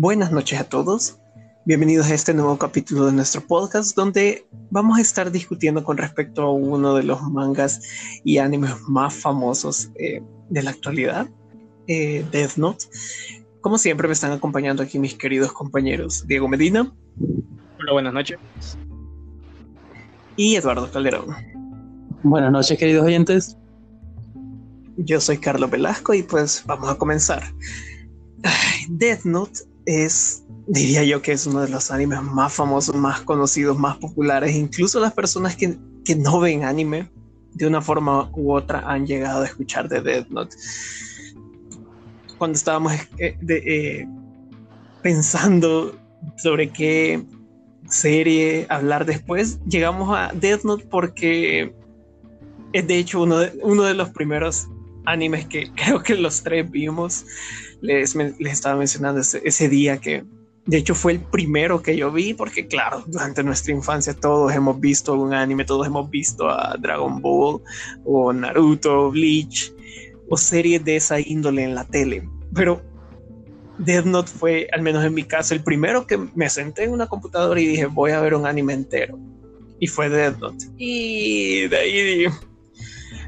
Buenas noches a todos. Bienvenidos a este nuevo capítulo de nuestro podcast donde vamos a estar discutiendo con respecto a uno de los mangas y animes más famosos eh, de la actualidad, eh, Death Note. Como siempre me están acompañando aquí mis queridos compañeros Diego Medina. Hola, buenas noches. Y Eduardo Calderón. Buenas noches, queridos oyentes. Yo soy Carlos Velasco y pues vamos a comenzar. Death Note es, diría yo que es uno de los animes más famosos, más conocidos, más populares. Incluso las personas que, que no ven anime, de una forma u otra, han llegado a escuchar de Death Note. Cuando estábamos eh, eh, pensando sobre qué serie hablar después, llegamos a Death Note porque es de hecho uno de, uno de los primeros animes que creo que los tres vimos les, estaba mencionando ese, día que de hecho fue el primero que yo vi porque claro, durante nuestra infancia todos hemos visto un anime, todos hemos visto a Dragon Ball o Naruto, Bleach o series de esa índole en la tele. Pero Death Note fue, al menos en mi caso, el primero que me senté en una computadora y dije voy a ver un anime entero. Y fue Death Note. Y de ahí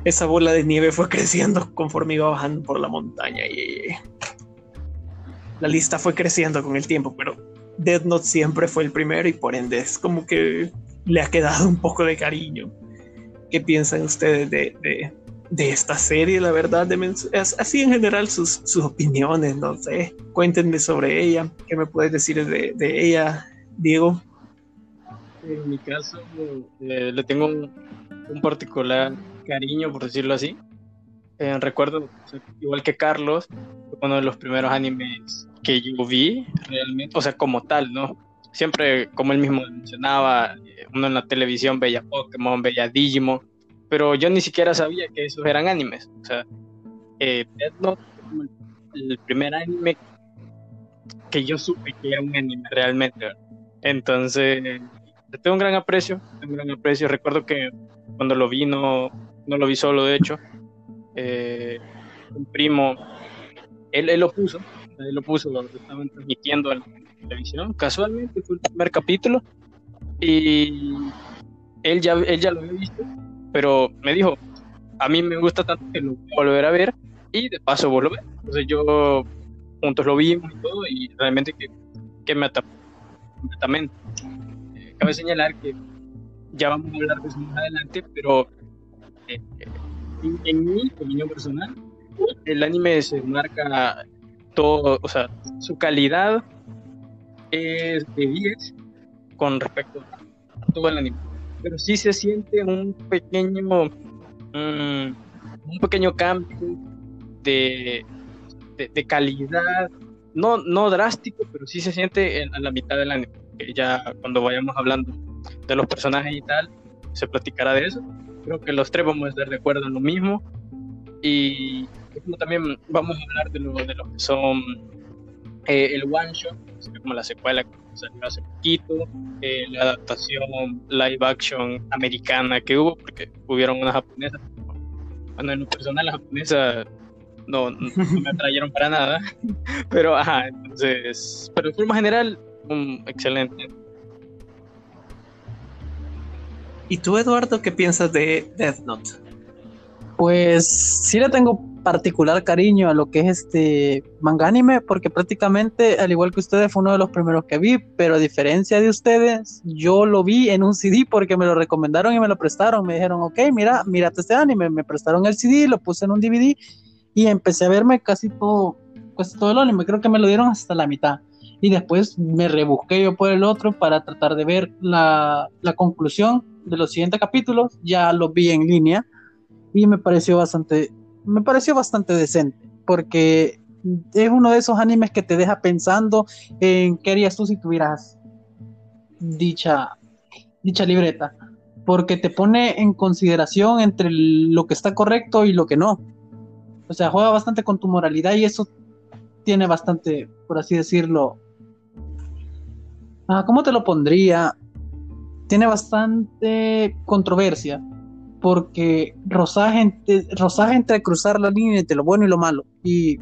esa bola de nieve fue creciendo conforme iba bajando por la montaña. Y la lista fue creciendo con el tiempo, pero Death Note siempre fue el primero y por ende es como que le ha quedado un poco de cariño. ¿Qué piensan ustedes de, esta serie? La verdad, de así en general sus, opiniones, no sé. Cuéntenme sobre ella. ¿Qué me puedes decir de, ella, Diego? En mi caso, eh, le tengo un, particular cariño, por decirlo así. Eh, recuerdo, igual que Carlos, uno de los primeros animes que yo vi realmente, o sea, como tal, ¿no? Siempre, como él mismo mencionaba, eh, uno en la televisión veía Pokémon, veía Digimon, pero yo ni siquiera sabía que esos eran animes. O sea, eh, fue el primer anime que yo supe que era un anime realmente. Entonces, tengo un gran aprecio, tengo un gran aprecio. Recuerdo que cuando lo vi, no, no lo vi solo, de hecho. Eh, un primo, él, él lo puso, él lo puso, lo estaban transmitiendo en la televisión. Casualmente fue el primer capítulo y él ya, él ya lo había visto, pero me dijo, a mí me gusta tanto que lo voy a volver a ver y de paso vos lo ves. Entonces yo juntos lo vimos y todo y realmente que, que me atrapó completamente. Eh, cabe señalar que ya vamos a hablar de eso más adelante, pero eh, en, en, mi opinión personal, el anime se marca todo, o sea, su calidad es de 10 con respecto a todo el anime. Pero sí se siente un pequeño, mm, un pequeño cambio de, de, calidad, no, no drástico, pero sí se siente en, la mitad del anime. Ya cuando vayamos hablando de los personajes y tal, se platicará de eso. Creo que los tres vamos a estar de acuerdo en lo mismo. Y también vamos a hablar de lo, de lo que son eh, el one shot, como la secuela que salió hace poquito, eh, la adaptación live action americana que hubo, porque hubieron unas japonesas. Bueno, en lo personal, las japonesas no, no, me atrayeron para nada, pero ajá, entonces, pero en forma general, un excelente. ¿Y tú, Eduardo, qué piensas de Death Note? Pues sí le tengo particular cariño a lo que es este manga anime, porque prácticamente, al igual que ustedes, fue uno de los primeros que vi, pero a diferencia de ustedes, yo lo vi en un CD porque me lo recomendaron y me lo prestaron. Me dijeron, ok, mira, mírate este anime. Me prestaron el CD, lo puse en un DVD y empecé a verme casi todo, casi todo el anime. Creo que me lo dieron hasta la mitad. Y después me rebusqué yo por el otro para tratar de ver la, la conclusión de los siguientes capítulos. Ya lo vi en línea y me pareció bastante me pareció bastante decente, porque es uno de esos animes que te deja pensando en qué harías tú si tuvieras dicha, dicha libreta, porque te pone en consideración entre lo que está correcto y lo que no. O sea, juega bastante con tu moralidad y eso tiene bastante, por así decirlo, ah, ¿cómo te lo pondría? Tiene bastante controversia, porque rosaje, rosaje entre cruzar la línea entre lo bueno y lo malo. Y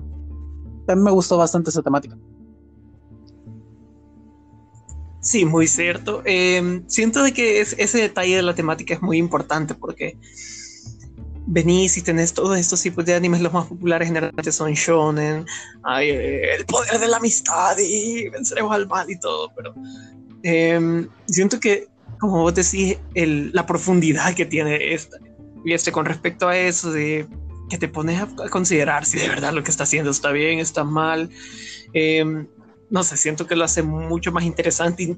también me gustó bastante esa temática. Sí, muy cierto. Em, siento de que ese detalle de la temática es muy importante porque venís y tenés todos estos tipos de animes, los más populares generalmente son shonen, hay eh, el poder de la amistad y venceremos al mal y todo, pero em, siento que, como vos decís, la profundidad que tiene esta, este con respecto a eso de que te pones a, considerar si de verdad lo que está haciendo está bien, está mal, em, no sé, siento que lo hace mucho más interesante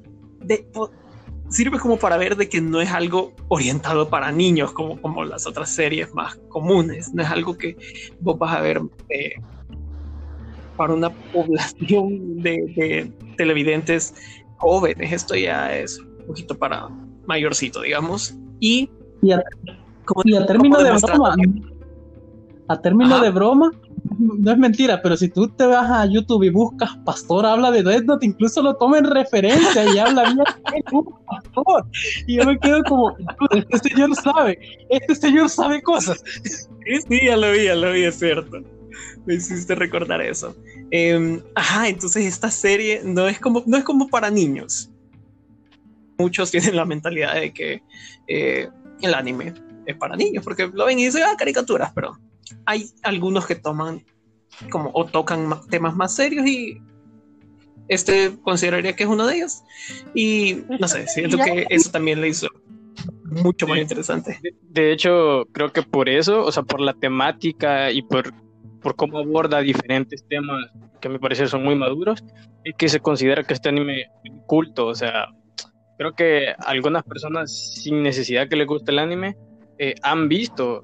sirve como para ver de que no es algo orientado para niños como, como las otras series más comunes, no es algo que vos vas a ver eh, para una población de, televidentes jóvenes, esto ya es un poquito para mayorcito, digamos, y... Y a, término de broma, a término de broma, no es mentira, pero si tú te vas a YouTube y buscas Pastor habla de Death Note, incluso lo toma en referencia y habla bien de Pastor. Y yo me quedo como, este señor sabe, este señor sabe cosas. Sí, ya lo vi, ya lo vi, es cierto. Me hiciste recordar eso. Em, ajá, entonces esta serie no es como, no es como para niños. Muchos tienen la mentalidad de que eh, el anime es para niños, porque lo ven y dicen, ah, caricaturas, pero hay algunos que toman como o tocan temas más serios y este consideraría que es uno de ellos. Y no sé, siento que eso también le hizo mucho más interesante. De hecho, creo que por eso, o sea, por la temática y por, por cómo aborda diferentes temas que me parece son muy maduros, y que se considera que este anime es culto, o sea, creo que algunas personas sin necesidad que les guste el anime eh, han visto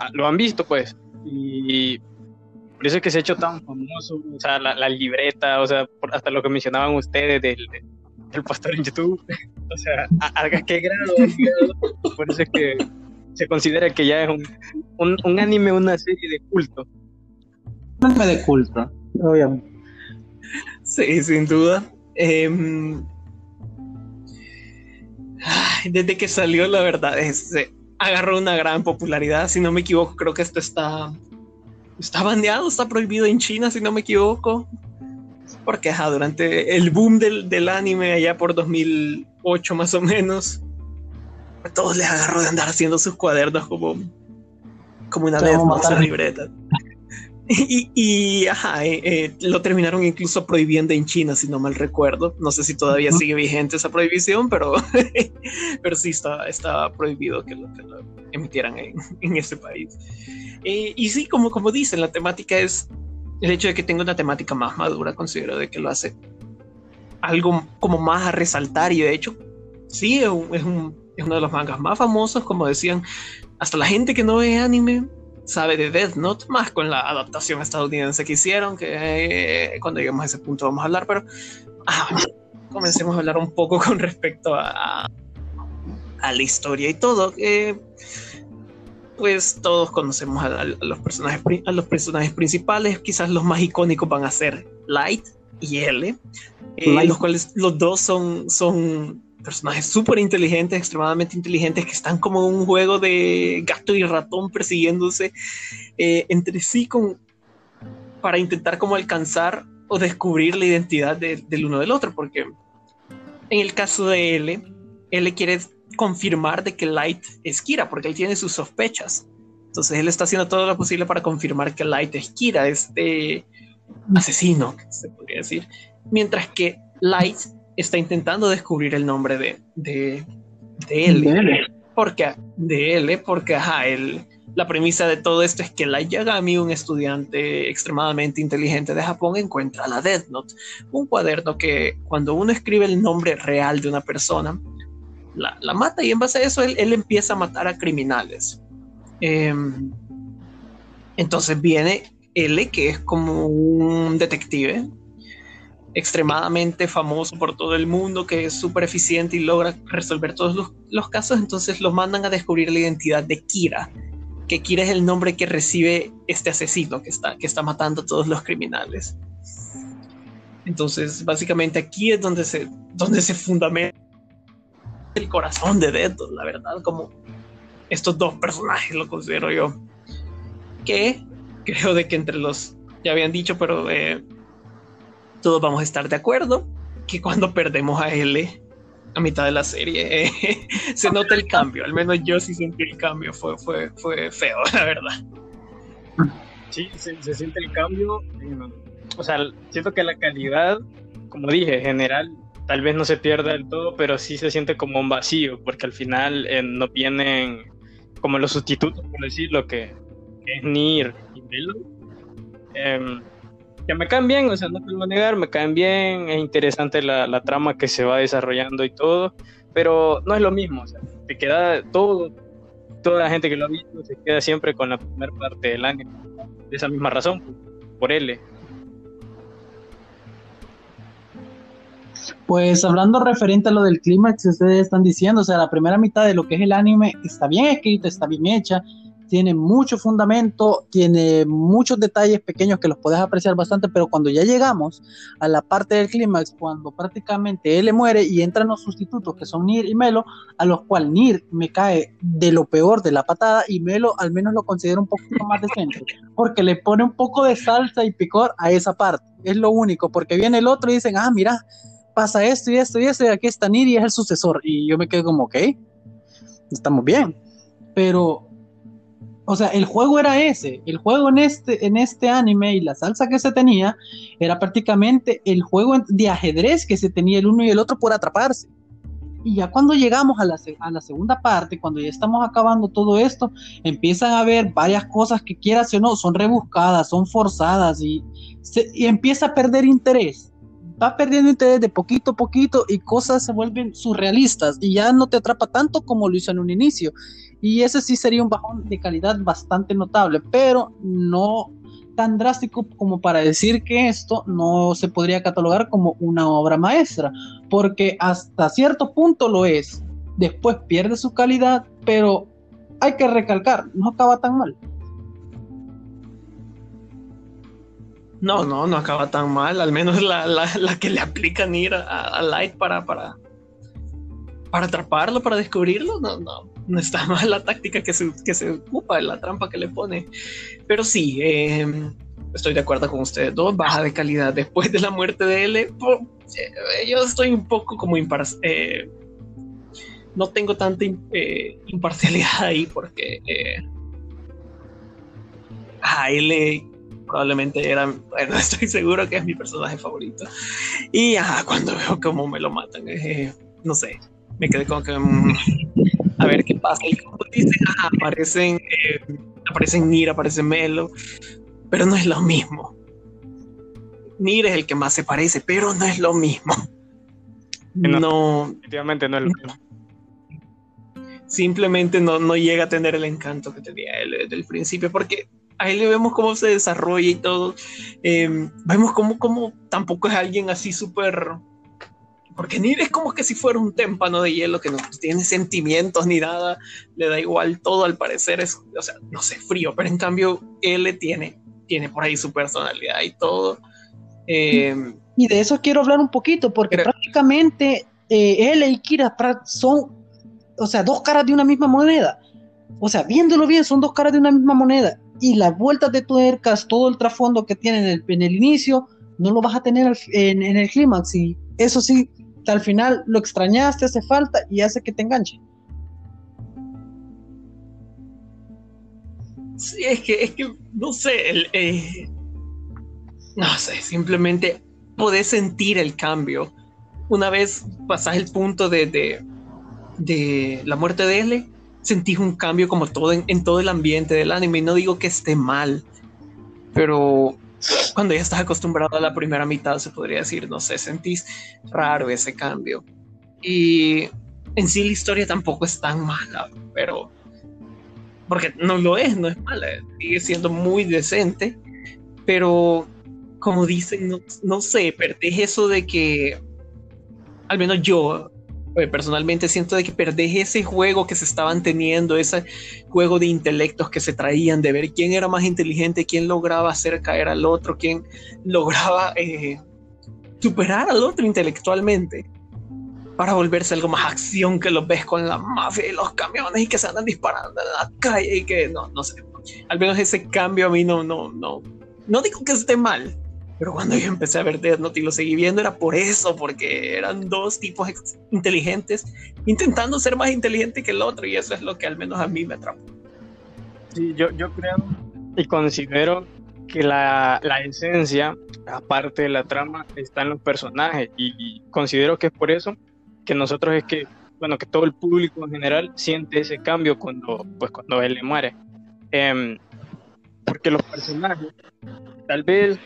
Ah, lo han visto, pues. Y por eso es que se ha hecho tan famoso, o sea, la, libreta, o sea, hasta lo que mencionaban ustedes del, del pastor en YouTube, o sea, a, qué grado, por eso es que se considera que ya es un, un, anime, una serie de culto. Un anime de culto, obviamente. Sí, sin duda. Desde que salió, la verdad, es, agarró una gran popularidad. Si no me equivoco, creo que esto está, está bandeado, está prohibido en China, si no me equivoco. Porque durante el boom del, anime, allá por 2008 más o menos, a todos les agarró de andar haciendo sus cuadernos como, como una vez más libreta. Y, ajá, eh, eh, lo terminaron incluso prohibiendo en China, si no mal recuerdo. No sé si todavía sigue vigente esa prohibición, pero, pero sí está, está prohibido que lo, emitieran en, en ese país. Eh, y sí, como, como dicen, la temática es el hecho de que tenga una temática más madura, considero de que lo hace algo como más a resaltar y de hecho, sí, es, es, un, es uno de los mangas más famosos, como decían, hasta la gente que no ve anime sabe de Death Note, más con la adaptación estadounidense que hicieron, que eh, cuando lleguemos a ese punto vamos a hablar, pero ah, comencemos a hablar un poco con respecto a, a la historia y todo. pues todos conocemos a, los personajes, a los personajes principales, quizás los más icónicos van a ser Light y L, eh, los cuales los dos son, son personajes súper inteligentes, extremadamente inteligentes, que están como un juego de gato y ratón persiguiéndose eh, entre sí con, para intentar como alcanzar o descubrir la identidad del uno del otro, porque en el caso de L, L quiere confirmar de que Light es Kira, porque él tiene sus sospechas. Entonces él está haciendo todo lo posible para confirmar que Light es Kira, este asesino, se podría decir. Mientras que Light está intentando descubrir el nombre de, de, de él. Porque, de él, porque ajá, él, la premisa de todo esto es que Light Yagami, un estudiante extremadamente inteligente de Japón, encuentra la Death Note, un cuaderno que cuando uno escribe el nombre real de una persona, la, la mata y en base a eso él, él empieza a matar a criminales. Em, entonces viene L, que es como un detective, extremadamente famoso por todo el mundo, que es súper eficiente y logra resolver todos los, casos, entonces los mandan a descubrir la identidad de Kira, que Kira es el nombre que recibe este asesino que está, que está matando a todos los criminales. Entonces, básicamente aquí es donde se, donde se fundamenta el corazón de Dead, la verdad, como estos dos personajes lo considero yo. Que creo de que entre los, ya habían dicho, pero eh, todos vamos a estar de acuerdo que cuando perdemos a L a mitad de la serie se nota el cambio. Al menos yo sí sentí el cambio. Fue, fue, fue feo, la verdad. Sí, se, se siente el cambio. O sea, siento que la calidad, como dije, general, tal vez no se pierda del todo, pero sí se siente como un vacío, porque al final eh, no vienen como los sustitutos, por decirlo, que, que es Nir y Melo. Que me caen bien, o sea, no te lo negar, me caen bien, es interesante la, la, trama que se va desarrollando y todo, pero no es lo mismo, o sea, te queda todo, toda la gente que lo ha visto se queda siempre con la primera parte del año, de esa misma razón, por L. Pues hablando referente a lo del clímax, ustedes están diciendo, o sea, la primera mitad de lo que es el anime está bien escrita, está bien hecha, tiene mucho fundamento, tiene muchos detalles pequeños que los puedes apreciar bastante, pero cuando ya llegamos a la parte del clímax, cuando prácticamente él le muere y entran los sustitutos que son Nir y Melo, a los cuales Nir me cae de lo peor de la patada y Melo al menos lo considero un poquito más decente, porque le pone un poco de salsa y picor a esa parte, es lo único, porque viene el otro y dicen, ah, mira, pasa esto y esto y esto, y aquí está Nir y es el sucesor, y yo me quedo como, ok, estamos bien, pero o sea, el juego era ese. El juego en este, en este anime y la salsa que se tenía era prácticamente el juego de ajedrez que se tenía el uno y el otro por atraparse. Y ya cuando llegamos a la, a la segunda parte, cuando ya estamos acabando todo esto, empiezan a ver varias cosas que quieras o no, son rebuscadas, son forzadas y, y empieza a perder interés. Va perdiendo interés de poquito a poquito y cosas se vuelven surrealistas y ya no te atrapa tanto como lo hizo en un inicio. Y ese sí sería un bajón de calidad bastante notable, pero no tan drástico como para decir que esto no se podría catalogar como una obra maestra, porque hasta cierto punto lo es. Después pierde su calidad, pero hay que recalcar, no acaba tan mal. No, no, no acaba tan mal. Al menos la, que le aplican ir a, Light para, para, para atraparlo, para descubrirlo, no, no, no está mal la táctica que se, que se ocupa, la trampa que le pone. Pero sí, em, estoy de acuerdo con ustedes dos, baja de calidad después de la muerte de él. Eh, yo estoy un poco como imparcial. Eh, no tengo tanta eh, imparcialidad ahí porque a él probablemente era, bueno, estoy seguro que es mi personaje favorito. Y cuando veo cómo me lo matan, no sé, me quedé como que mm, a ver qué pasa. Y como dicen, aparecen, eh, aparecen Nir, aparece Melo, pero no es lo mismo. Nir es el que más se parece, pero no es lo mismo. No, definitivamente no es lo mismo. Simplemente no, no llega a tener el encanto que tenía él desde el principio, porque ahí le vemos cómo se desarrolla y todo. Eh, vemos cómo, cómo tampoco es alguien así súper porque Nir es como que si fuera un témpano de hielo que no tiene sentimientos ni nada, le da igual todo al parecer, es, o sea, no sé, frío, pero en cambio él tiene, tiene por ahí su personalidad y todo. Eh, y de eso quiero hablar un poquito, porque prácticamente eh, él y Kira son, o sea, dos caras de una misma moneda. O sea, viéndolo bien, son dos caras de una misma moneda. Y las vueltas de tuercas, todo el trasfondo que tiene en el, en el inicio, no lo vas a tener en, en el clímax. Y eso sí, al final lo extrañaste, hace falta y hace que te enganche. Sí, es que, es que, no sé, el, eh, no sé, simplemente podés sentir el cambio. Una vez pasás el punto de, de, la muerte de L, sentís un cambio como todo en, en, todo el ambiente del anime. Y no digo que esté mal, pero cuando ya estás acostumbrado a la primera mitad, se podría decir, no sé, sentís raro ese cambio. Y en sí la historia tampoco es tan mala, pero porque no lo es, no es mala, sigue siendo muy decente, pero como dicen, no, no sé, perdés eso de que, al menos yo, personalmente siento de que perdés ese juego que se estaban teniendo, ese juego de intelectos que se traían, de ver quién era más inteligente, quién lograba hacer caer al otro, quién lograba eh, superar al otro intelectualmente para volverse algo más acción que lo ves con la mafia y los camiones y que se andan disparando en la calle y que no, no sé. Al menos ese cambio a mí no, no, no, no digo que esté mal, Pero cuando yo empecé a ver Death Note y lo seguí viendo era por eso, porque eran dos tipos inteligentes intentando ser más inteligente que el otro y eso es lo que al menos a mí me atrapó. Sí, yo, yo creo y considero que la, la, esencia, aparte de la trama, está en los personajes y, considero que es por eso que nosotros es que, bueno, que todo el público en general siente ese cambio cuando, pues, cuando él le muere. Em, porque los personajes, tal vez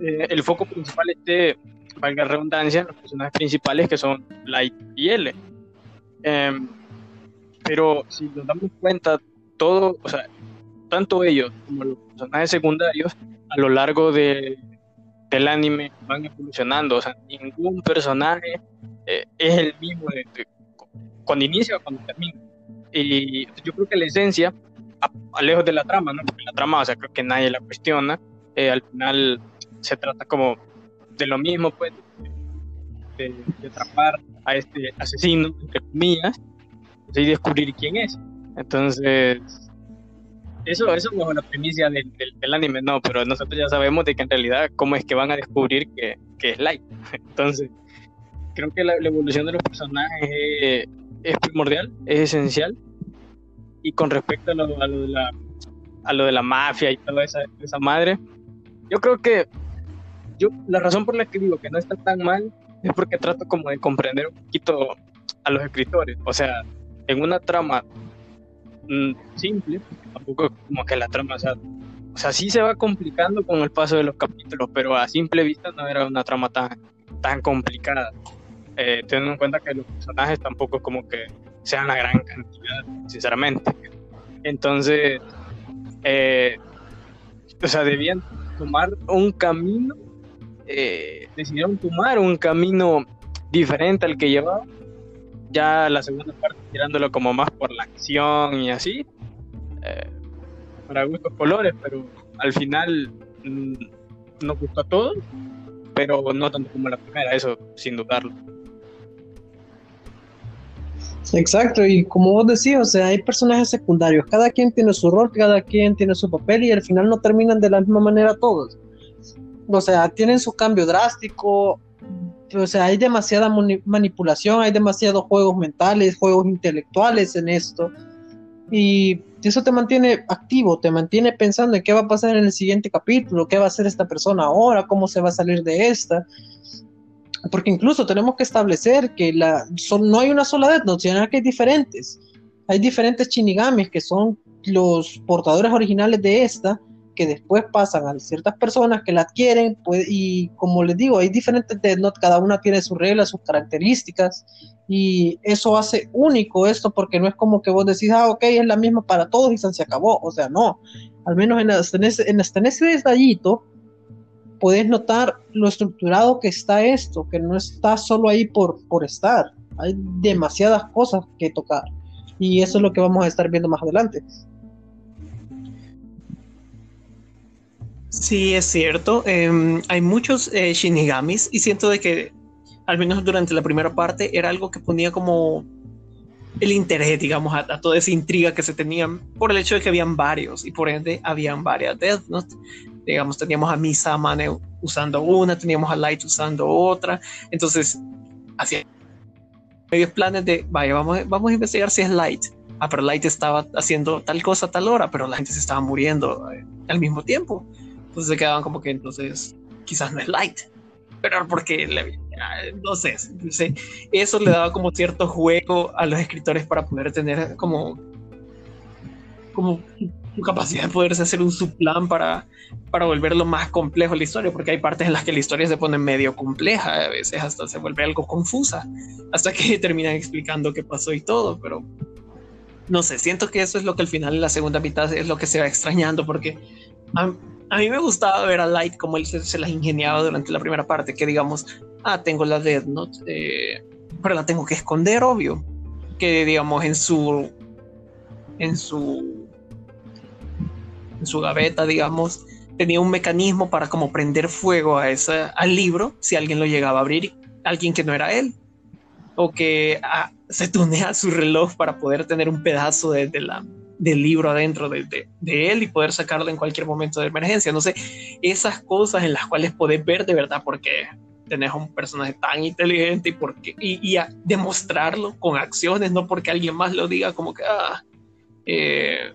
eh, el foco principal esté, valga redundancia, los personajes principales que son Light y L. Em, pero si nos damos cuenta, todo, o sea, tanto ellos como los personajes secundarios a lo largo de, del anime van evolucionando. O sea, ningún personaje eh, es el mismo cuando inicia o cuando termina. Y yo creo que la esencia, a, lejos de la trama, ¿no? Porque la trama, o sea, creo que nadie la cuestiona. Eh, al final se trata como de lo mismo, pues, de, atrapar a este asesino, entre comillas, y descubrir quién es. Entonces, eso, eso es la primicia del, del, anime, no, pero nosotros ya sabemos de que en realidad cómo es que van a descubrir que, que es Light. Entonces, creo que la, evolución de los personajes es, primordial, es esencial. Y con respecto a lo, a lo, de, la, a lo de la mafia y toda esa, esa madre, yo creo que yo la razón por la que digo que no está tan mal es porque trato como de comprender un poquito a los escritores. O sea, en una trama mm, simple, tampoco como que la trama, o sea, o sea, sí se va complicando con el paso de los capítulos, pero a simple vista no era una trama tan, tan complicada. Eh, teniendo en cuenta que los personajes tampoco como que sean la gran cantidad, sinceramente. Entonces, eh, o sea, debían tomar un camino, eh, decidieron tomar un camino diferente al que llevaba. Ya la segunda parte tirándolo como más por la acción y así. Eh, para gustos colores, pero al final mm, nos gustó a todos, pero no tanto como la primera, eso sin dudarlo. Exacto, y como vos decís, o sea, hay personajes secundarios, cada quien tiene su rol, cada quien tiene su papel y al final no terminan de la misma manera todos. O sea, tienen su cambio drástico, o sea, hay demasiada manipulación, hay demasiados juegos mentales, juegos intelectuales en esto. Y eso te mantiene activo, te mantiene pensando en qué va a pasar en el siguiente capítulo, qué va a hacer esta persona ahora, cómo se va a salir de esta porque incluso tenemos que establecer que la, no hay una sola Death Note, sino que hay diferentes. Hay diferentes Shinigamis que son los portadores originales de esta, que después pasan a ciertas personas que la adquieren, pues, y como les digo, hay diferentes Death Note, cada una tiene sus reglas, sus características, y eso hace único esto, porque no es como que vos decís, ah, ok, es la misma para todos y se acabó, o sea, no, al menos en, en, ese, en, en ese detallito, puedes notar lo estructurado que está esto, que no está solo ahí por, por estar. Hay demasiadas cosas que tocar. Y eso es lo que vamos a estar viendo más adelante. Sí, es cierto. Em, hay muchos eh, shinigamis y siento de que, al menos durante la primera parte, era algo que ponía como el interés, digamos, a, toda esa intriga que se tenían por el hecho de que habían varios y por ende habían varias Death Note digamos, teníamos a Misa Mane usando una, teníamos a Light usando otra, entonces hacía medios planes de, vaya, vamos, vamos a investigar si es Light. Ah, pero Light estaba haciendo tal cosa a tal hora, pero la gente se estaba muriendo eh, al mismo tiempo. Entonces se quedaban como que entonces quizás no es Light. Pero porque, le, no sé, eso le daba como cierto juego a los escritores para poder tener como como su capacidad de poderse hacer un subplan para, para volverlo más complejo la historia, porque hay partes en las que la historia se pone medio compleja, a veces hasta se vuelve algo confusa, hasta que terminan explicando qué pasó y todo, pero no sé, siento que eso es lo que al final en la segunda mitad es lo que se va extrañando, porque a, mí me gustaba ver a Light como él se, las ingeniaba durante la primera parte, que digamos, ah, tengo la Death Note, eh, pero la tengo que esconder, obvio, que digamos en su en su en su gaveta, digamos, tenía un mecanismo para como prender fuego a esa, al libro si alguien lo llegaba a abrir, alguien que no era él, o que ah, se tunea su reloj para poder tener un pedazo de, la, del libro adentro de, de, él y poder sacarlo en cualquier momento de emergencia. No sé, esas cosas en las cuales podés ver de verdad porque tenés un personaje tan inteligente y, porque, y, a demostrarlo con acciones, no porque alguien más lo diga como que, ah, eh,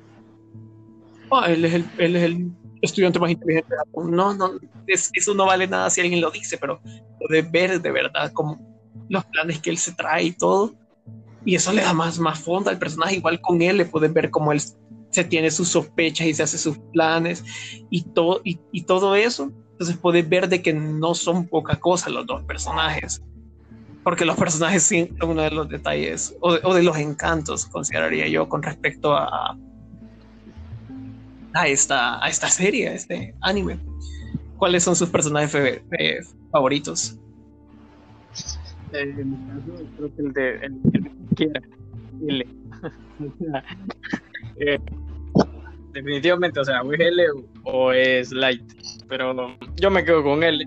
ah él, es el, él es el estudiante más inteligente. No, no, eso no vale nada si alguien lo dice, pero podés ver de verdad como los planes que él se trae y todo y eso le da más, más fondo al personaje. Igual con él le puedes ver cómo él se tiene sus sospechas y se hace sus planes y todo, y, y todo eso. Entonces puedes ver de que no son poca cosa los dos personajes. Porque los personajes sí son uno de los detalles o de, o de los encantos, consideraría yo, con respecto a, a, esta, a esta serie, a este anime. ¿Cuáles son sus personajes favoritos? En mi caso, creo que el de el, quiera. L. Definitivamente, o sea, o es L o es Light. Pero yo me quedo con L.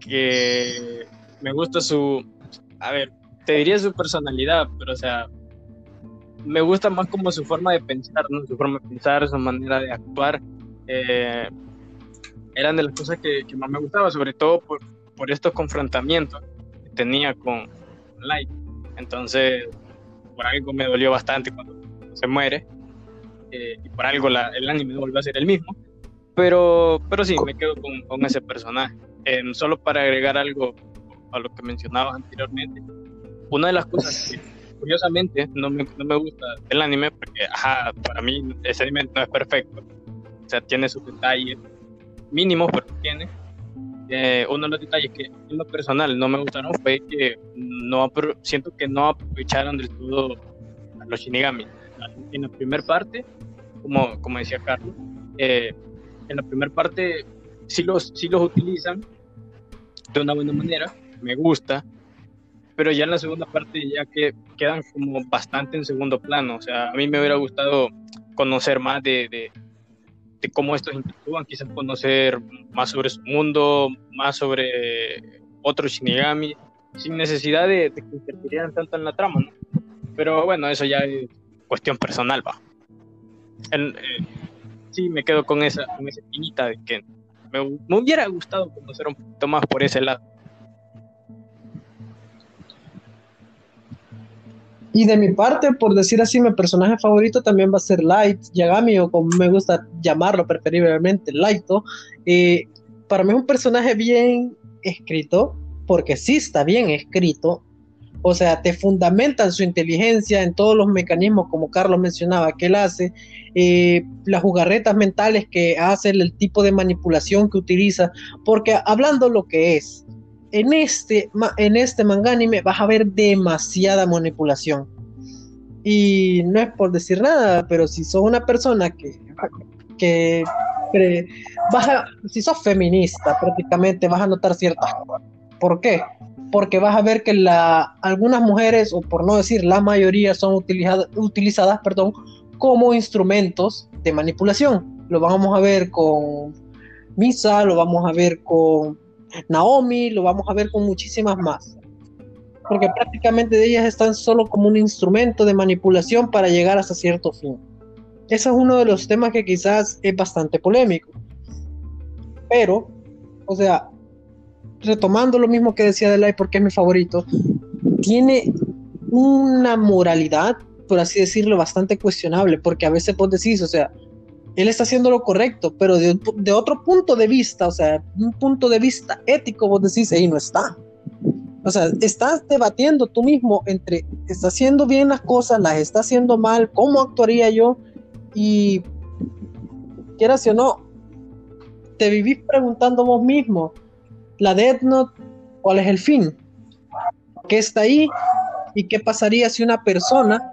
Que me gusta su. A ver, te diría su personalidad, pero o sea, me gusta más como su forma de pensar, ¿no? Su forma de pensar, su manera de actuar. Eh, eran de las cosas que, que, más me gustaba, sobre todo por, por estos confrontamientos tenía con Light. Entonces, por algo me dolió bastante cuando se muere. Eh, y por algo el anime no volvió a ser el mismo. Pero, pero sí, me quedo con, con ese personaje. Em, solo para agregar algo a lo que mencionabas anteriormente, una de las cosas que curiosamente no me, no me gusta del anime, porque ajá, para mí ese anime no es perfecto, o sea, tiene sus detalles mínimos, pero tiene, eh, uno de los detalles que en lo personal no me gustaron fue que no siento que no aprovecharon del todo los Shinigami. En la primera parte, como, como decía Carlos, eh, en la primera parte sí los, sí los utilizan de una buena manera, me gusta, pero ya en la segunda parte ya que quedan como bastante en segundo plano. O sea, a mí me hubiera gustado conocer más de, de cómo estos interactúan, quizás conocer más sobre su mundo, más sobre otros Shinigami, sin necesidad de, que interfirieran tanto en la trama, ¿no? Pero bueno, eso ya es cuestión personal, va. Eh, sí, me quedo con esa, con esa de que me, me hubiera gustado conocer un poquito más por ese lado. Y de mi parte, por decir así, mi personaje favorito también va a ser Light, Yagami, o como me gusta llamarlo preferiblemente, Lighto. Eh, para mí es un personaje bien escrito, porque sí está bien escrito. O sea, te fundamentan su inteligencia en todos los mecanismos, como Carlos mencionaba, que él hace, eh, las jugarretas mentales que hace, el tipo de manipulación que utiliza, porque hablando lo que es, en este, en este manga anime vas a ver demasiada manipulación. Y no es por decir nada, pero si sos una persona que, que vas si sos feminista, prácticamente vas a notar ciertas cosas. ¿Por qué? Porque vas a ver que la, algunas mujeres, o por no decir la mayoría, son utilizadas, utilizadas perdón, como instrumentos de manipulación. Lo vamos a ver con Misa, lo vamos a ver con Naomi, lo vamos a ver con muchísimas más. Porque prácticamente de ellas están solo como un instrumento de manipulación para llegar hasta cierto fin. Ese es uno de los temas que quizás es bastante polémico. Pero, o sea, retomando lo mismo que decía Delay porque es mi favorito, tiene una moralidad, por así decirlo, bastante cuestionable, porque a veces vos decís, o sea, él está haciendo lo correcto, pero de, otro punto de vista, o sea, un punto de vista ético, vos decís, ahí no está. O sea, estás debatiendo tú mismo entre, está haciendo bien las cosas, las está haciendo mal, cómo actuaría yo, y quieras o no, te vivís preguntando vos mismo, la Death Note, ¿cuál es el fin? ¿Qué está ahí? ¿Y qué pasaría si una persona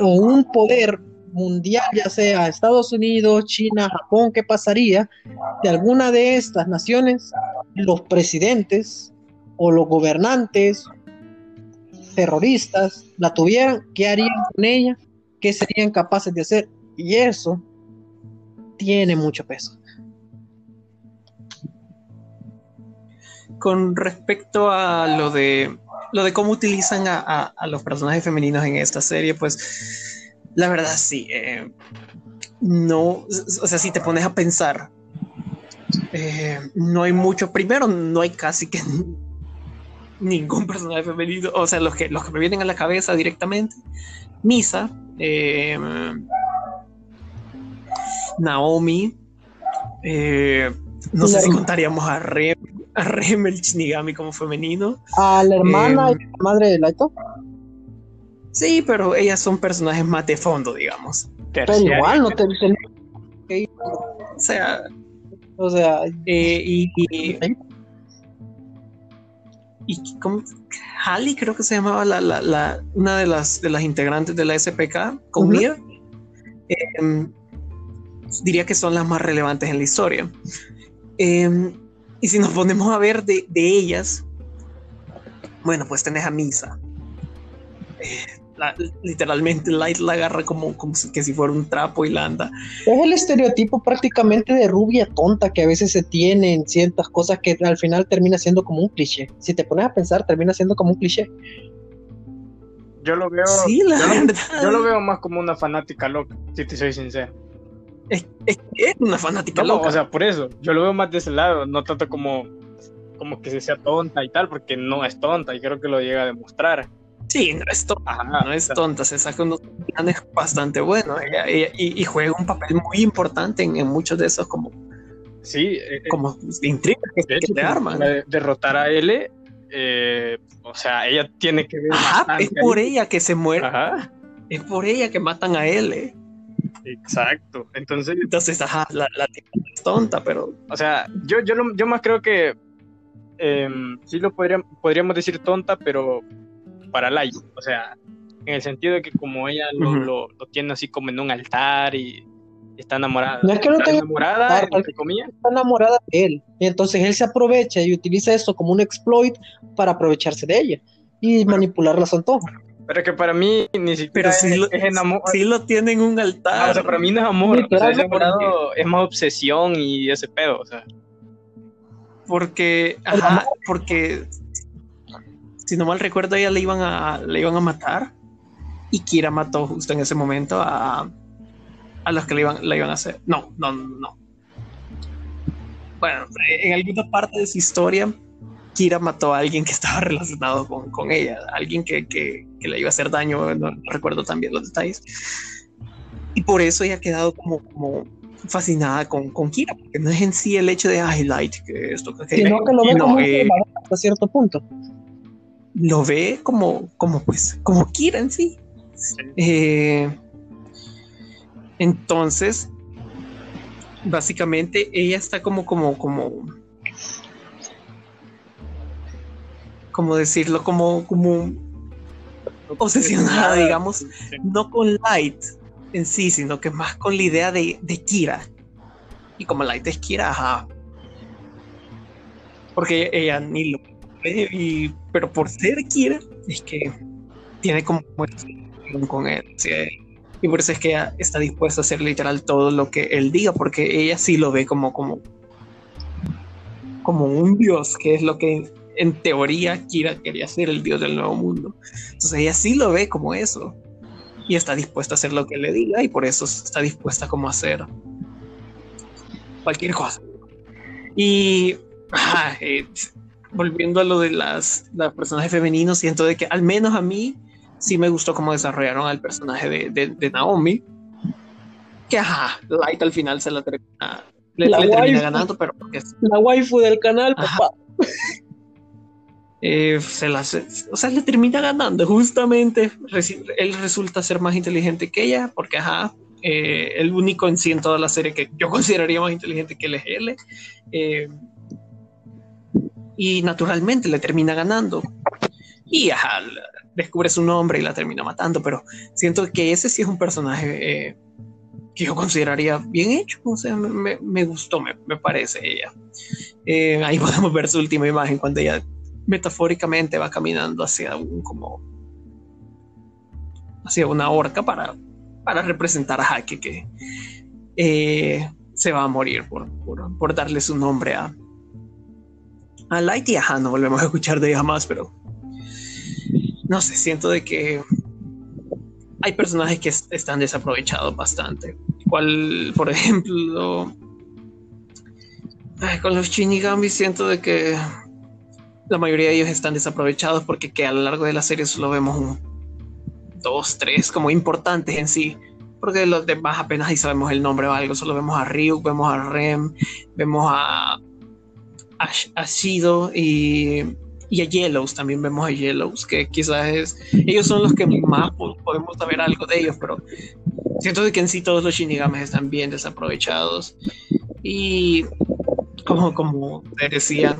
o un poder mundial, ya sea Estados Unidos, China, Japón, ¿qué pasaría si alguna de estas naciones, los presidentes o los gobernantes terroristas la tuvieran? ¿Qué harían con ella? ¿Qué serían capaces de hacer? Y eso tiene mucho peso. Con respecto a lo de lo de cómo utilizan a, a los personajes femeninos en esta serie, pues La verdad, sí. eh, no, o sea, si te pones a pensar, eh, no hay mucho. Primero, no hay casi que ningún personaje femenino. O sea, los que, los que me vienen a la cabeza directamente. Misa, eh, Naomi. eh, no sé si contaríamos a Rem, a Rem el Shinigami como femenino. A la hermana y la madre de Laito. Sí, pero ellas son personajes más de fondo, digamos. Pero igual, no te. O sea, o sea, eh, y, y, y ¿cómo? Halley creo que se llamaba la, la, la- una de las, de las integrantes de la SPK con. Mir. Em, diría que son las más relevantes en la historia. Em, y si nos ponemos a ver de, de ellas, bueno, pues tenés a Misa. La- literalmente Light la agarra como, como si- que si fuera un trapo y la anda. es el estereotipo prácticamente de rubia tonta que a veces se tiene en ciertas cosas que al final termina siendo como un cliché. Si te pones a pensar, termina siendo como un cliché. Yo lo veo. Sí, la yo, lo, verdad. yo lo veo más como una fanática loca, si te soy sincero. Es, es que es una fanática No, loca. o sea, por eso. Yo lo veo más de ese lado, no tanto como, como que se sea tonta y tal, porque no es tonta y creo que lo llega a demostrar. Sí, no es tonta, Ajá, no es tonta, se saca unos planes bastante buenos ella- ella- y, y juega un papel muy importante en, en muchos de esos como, Sí, eh, eh, como intrigas que, de que hecho, te arman. derrotar a L, eh, o sea, ella tiene que ver Ajá, es por ahí. ella que se muere, Ajá, es por ella que matan a eh. exacto. Entonces, Entonces, ajá, la, la es tonta, pero o sea, yo, yo, lo- yo más creo que em, sí lo podríamos, podríamos decir tonta, pero para Light. O sea, en el sentido de que como ella lo, Ujú. lo, lo tiene así como en un altar y está enamorada. No es que lo está tenga enamorada, altar, entre comillas. Está enamorada de él. Y entonces él se aprovecha y utiliza eso como un exploit para aprovecharse de ella y manipularla a su antojo. Pero que para mí ni siquiera pero es, lo, es enamor. sí lo tiene en un Ah, altar. o sea, para mí no es amor. O sea, enamorado es más obsesión y ese pedo. O sea, porque, ajá, porque si no mal recuerdo, ella le iban a, le iban a matar y Kira mató justo en ese momento a, a los que le iban, la iban a hacer. No, no, no. Bueno, en alguna parte de su historia, Kira mató a alguien que estaba relacionado con, con ella, alguien que, que, que le iba a hacer daño, no recuerdo también los detalles. Y por eso ella ha quedado como, como fascinada con, con Kira, porque no es en sí el hecho de highlight que esto, que. Sino que lo ve No, como eh, hasta cierto punto. Lo ve como, como pues, como Kira en sí. Eh, entonces, básicamente ella está como, como, como, como decirlo, como, como obsesionada, digamos, no con Light en sí, sino que más con la idea de, de Kira. Y como Light es Kira, ajá. Porque ella ni lo y, pero por ser Kira, es que tiene como relación con él. ¿sí? Y por eso es que ella está dispuesta a hacer literal todo lo que él diga, porque ella sí lo ve como, como, como un dios, que es lo que en teoría Kira quería ser el dios del nuevo mundo. Entonces ella sí lo ve como eso y está dispuesta a hacer lo que le diga y por eso está dispuesta como a hacer cualquier cosa. Y ah, eh, volviendo a lo de las, los personajes femeninos, siento de que al menos a mí sí me gustó cómo desarrollaron al personaje de, de- de Naomi. Que ajá, Light al final se la termina, le, La le termina ganando, pero porque es- La waifu del canal, Ajá. papá. eh, se la, o sea, le termina ganando. Justamente él resulta ser más inteligente que ella, porque ajá, eh, el único en sí en toda la serie que yo consideraría más inteligente que él es él. eh, y naturalmente le termina ganando. Y ajá, descubre su nombre y la termina matando, pero siento que ese sí es un personaje eh, que yo consideraría bien hecho. O sea, me, gustó, me, parece ella. Eh, ahí podemos ver su última imagen cuando ella metafóricamente va caminando hacia un como hacia una horca para, para representar a Haki que eh, se va a morir por, por darle su nombre a, a Light y ajá, no volvemos a escuchar de ella jamás, pero no sé, siento de que hay personajes que es- están desaprovechados bastante. Cual, por ejemplo, con los Shinigami siento de que la mayoría de ellos están desaprovechados porque que a lo largo de la serie solo vemos un, dos, tres como importantes en sí. Porque los demás apenas ahí sabemos el nombre o algo. Solo vemos a Ryuk, vemos a Rem, vemos a, a, a Shido y, y a Yellows. También vemos a Yellows, que quizás es. Ellos son los que más po- podemos saber algo de ellos, pero siento que en sí todos los Shinigames están bien desaprovechados. Y como, como te decían,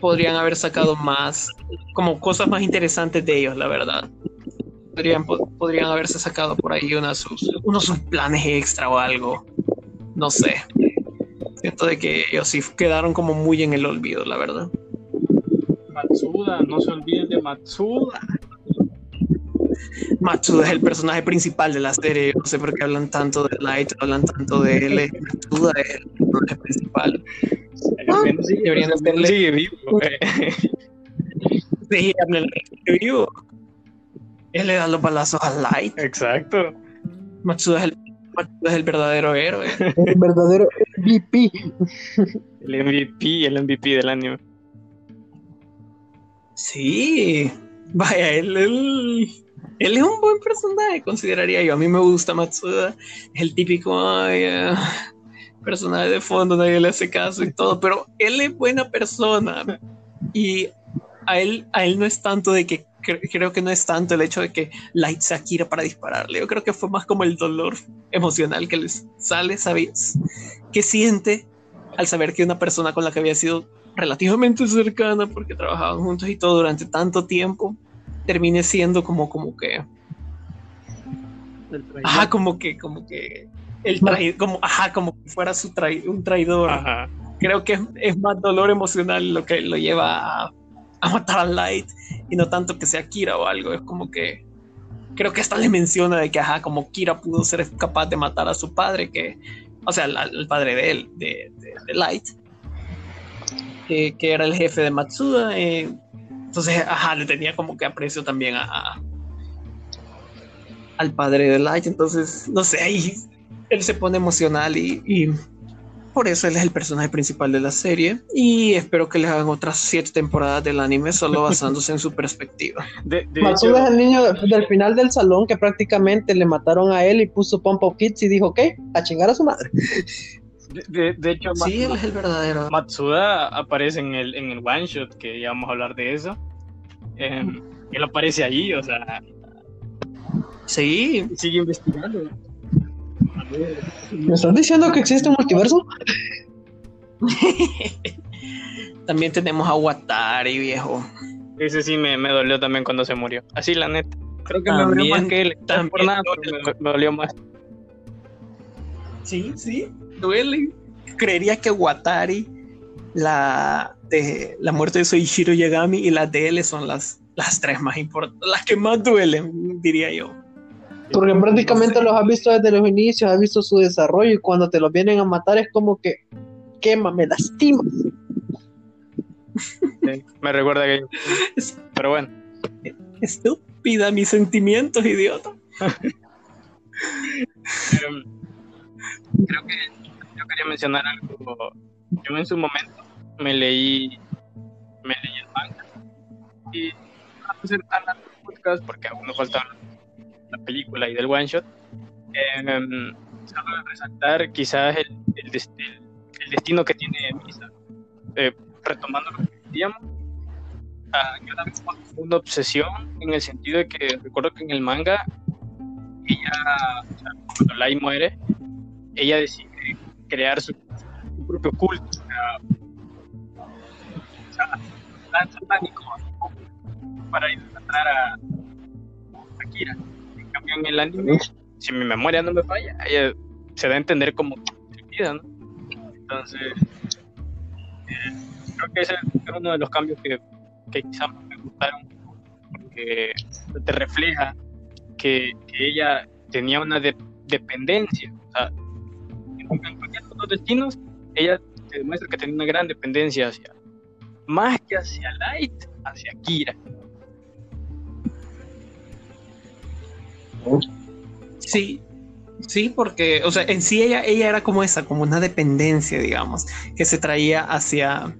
podrían haber sacado más, como cosas más interesantes de ellos, la verdad. Podrían, po- podrían haberse sacado por ahí unos sus, unos sus planes extra o algo. No sé. Siento de que ellos sí quedaron como muy en el olvido, la verdad. Matsuda, no se olviden de Matsuda. Matsuda es el personaje principal de la serie. No sé por qué hablan tanto de Light, hablan tanto de él. Matsuda es el personaje principal. Al menos sigue- deberían hacerle- sigue vivo. eh. Sí, el vivo. Él le da los balazos a Light. Exacto. Matsuda es el, es el verdadero héroe. El verdadero MVP. El MVP, el MVP del anime. Sí, vaya, él, él, él es un buen personaje, consideraría yo. A mí me gusta Matsuda, es el típico ay, eh, personaje de fondo, nadie le hace caso y todo, pero él es buena persona. Y a él, a él no es tanto de que, cre- creo que no es tanto el hecho de que Light se para dispararle. Yo creo que fue más como el dolor emocional que les sale, ¿sabes? Que siente al saber que una persona con la que había sido relativamente cercana porque trabajaban juntos y todo durante tanto tiempo termine siendo como como que ajá como que como que el trai- como ajá como que fuera su trai- un traidor Ajá. creo que es, es más dolor emocional lo que lo lleva a, a matar a Light y no tanto que sea Kira o algo es como que creo que hasta le menciona de que ajá como Kira pudo ser capaz de matar a su padre que o sea al, padre de él de, Light que, era el jefe de Matsuda eh, entonces ajá le tenía como que aprecio también a, al padre de Light entonces no sé ahí él se pone emocional y por eso él es el personaje principal de la serie y espero que le hagan otras siete temporadas del anime solo basándose en su perspectiva. De, de Matsuda hecho, es el niño del final del salón que prácticamente le mataron a él y puso Pump Up Kids y dijo, ¿qué? A chingar a su madre. de, de- de hecho Sí, él es el verdadero. Matsuda aparece en el, en el one shot, que ya vamos a hablar de eso. Eh, él aparece ahí, o sea, Sí, sigue investigando. ¿Me estás diciendo que existe un multiverso? también tenemos a Watari, viejo. Ese sí me, me dolió también cuando se murió. Así, la neta. Creo que me dolió más que él. No también por nada, duele. pero me, me dolió más. Sí, sí, duele. Creería que Watari, la de la muerte de Soichiro Yagami y la de él son las, las tres más importantes, las que más duelen, diría yo. Porque prácticamente los has visto desde los inicios, has visto su desarrollo y cuando te los vienen a matar es como que quema, me lastima. Sí, me recuerda que. Pero bueno, Estúpida, mis sentimientos, idiota. eh, creo que yo quería mencionar algo. Yo en su momento me leí, me leí el manga y no largo el podcast, porque aún me falta hablar de la película y del one shot, eh, resaltar quizás el, el, el- el destino que tiene Misa. Eh, retomando lo que decíamos, yo vi como una obsesión en el sentido de que recuerdo que en el manga ella, o sea, cuando Lai muere, ella decide crear su, su propio culto, o sea, o para idolatar a, a Kira. En el anime, si mi memoria no me falla, ella se da a entender como vida, ¿no? Entonces, eh, creo que ese es uno de los cambios que, que quizás me gustaron, porque te refleja que, que ella tenía una de- dependencia. O sea, en cualquier de los destinos, ella te demuestra que tenía una gran dependencia hacia, más que hacia Light, hacia Kira. Sí, sí, porque, o sea, en sí ella, ella era como esa, como una dependencia, digamos, que se traía hacia,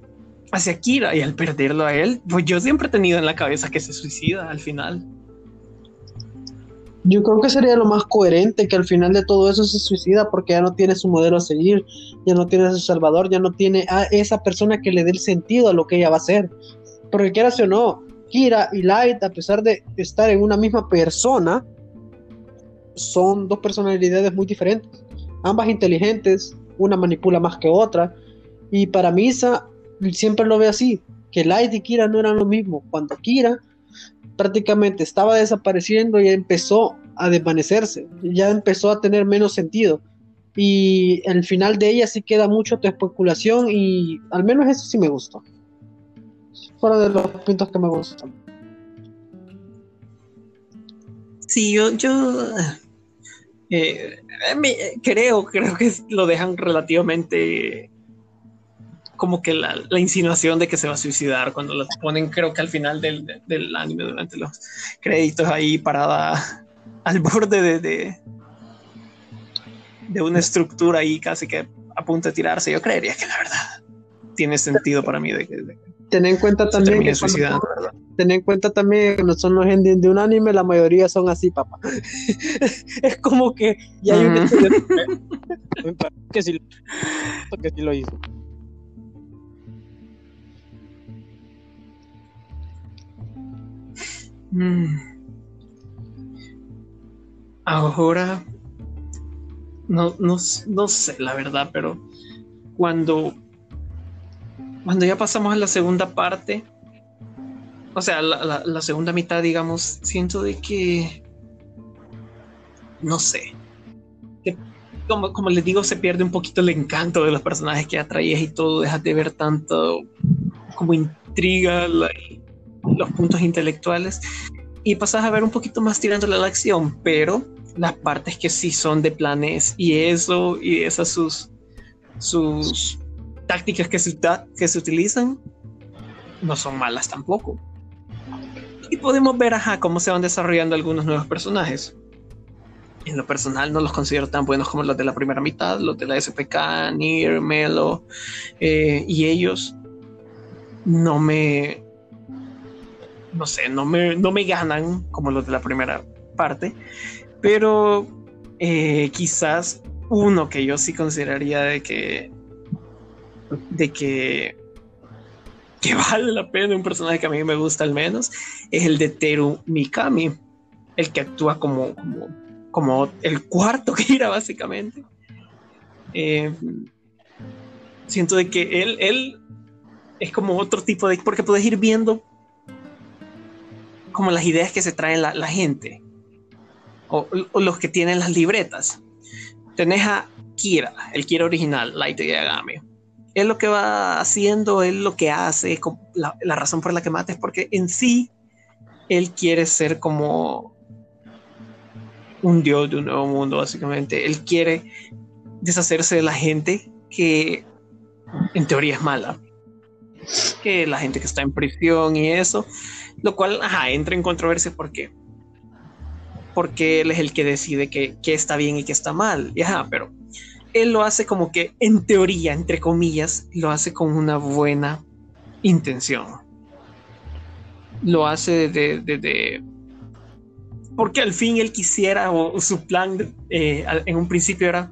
hacia Kira y al perderlo a él, pues yo siempre he tenido en la cabeza que se suicida al final. Yo creo que sería lo más coherente que al final de todo eso se suicida porque ya no tiene su modelo a seguir, ya no tiene a su salvador, ya no tiene a esa persona que le dé el sentido a lo que ella va a hacer. Porque quieras o no, Kira y Light, a pesar de estar en una misma persona, son dos personalidades muy diferentes. Ambas inteligentes, una manipula más que otra. Y para Misa siempre lo ve así, que Light y Kira no eran lo mismo. Cuando Kira prácticamente estaba desapareciendo y empezó a desvanecerse, ya empezó a tener menos sentido. Y el final de ella sí queda mucho tu especulación y al menos eso sí me gustó. Fuera de los puntos que me gustan. Sí, yo, yo eh, creo, creo que lo dejan relativamente como que la, insinuación de que se va a suicidar cuando lo ponen, creo que al final del, del anime, durante los créditos ahí parada al borde de, de, de, una estructura ahí casi que a punto de tirarse. Yo creería que la verdad tiene sentido para mí de que. Ten en cuenta también que ten en cuenta también que no son los endings de un anime, la mayoría son así, papá. es como que ya hay un que sí, que sí lo hizo. Mm. Ahora, no, no, no, sé la verdad, pero cuando, cuando ya pasamos a la segunda parte, o sea, la, la, segunda mitad, digamos, siento de que, no sé, que como, les digo, se pierde un poquito el encanto de los personajes que atraías y todo, dejas de ver tanto como intriga, los puntos intelectuales y pasas a ver un poquito más tirándole a la acción, pero las partes que sí son de planes y eso y esas sus, sus tácticas que se, que se utilizan no son malas tampoco. Y podemos ver ajá, cómo se van desarrollando algunos nuevos personajes. En lo personal no los considero tan buenos como los de la primera mitad, los de la SPK, Nier, Melo, eh, y ellos no me, no sé, no me, no me ganan como los de la primera parte, pero eh, quizás uno que yo sí consideraría de que, de que, que vale la pena, un personaje que a mí me gusta al menos, es el de Teru Mikami, el que actúa como, como, el cuarto Kira básicamente. Eh, siento de que él, él es como otro tipo de, porque puedes ir viendo como las ideas que se traen la, gente o, los que tienen las libretas. Tenés a Kira, el Kira original, Light Yagami. Él lo que va haciendo, él lo que hace, la, la razón por la que mata es porque en sí él quiere ser como un dios de un nuevo mundo, básicamente. Él quiere deshacerse de la gente que en teoría es mala. Que la gente que está en prisión y eso lo cual, entra en controversia porque porque él es el que decide qué está bien y qué está mal. Y ajá, pero él lo hace como que en teoría, entre comillas, lo hace con una buena intención. Lo hace de, porque al fin él quisiera o, su plan eh, en un principio era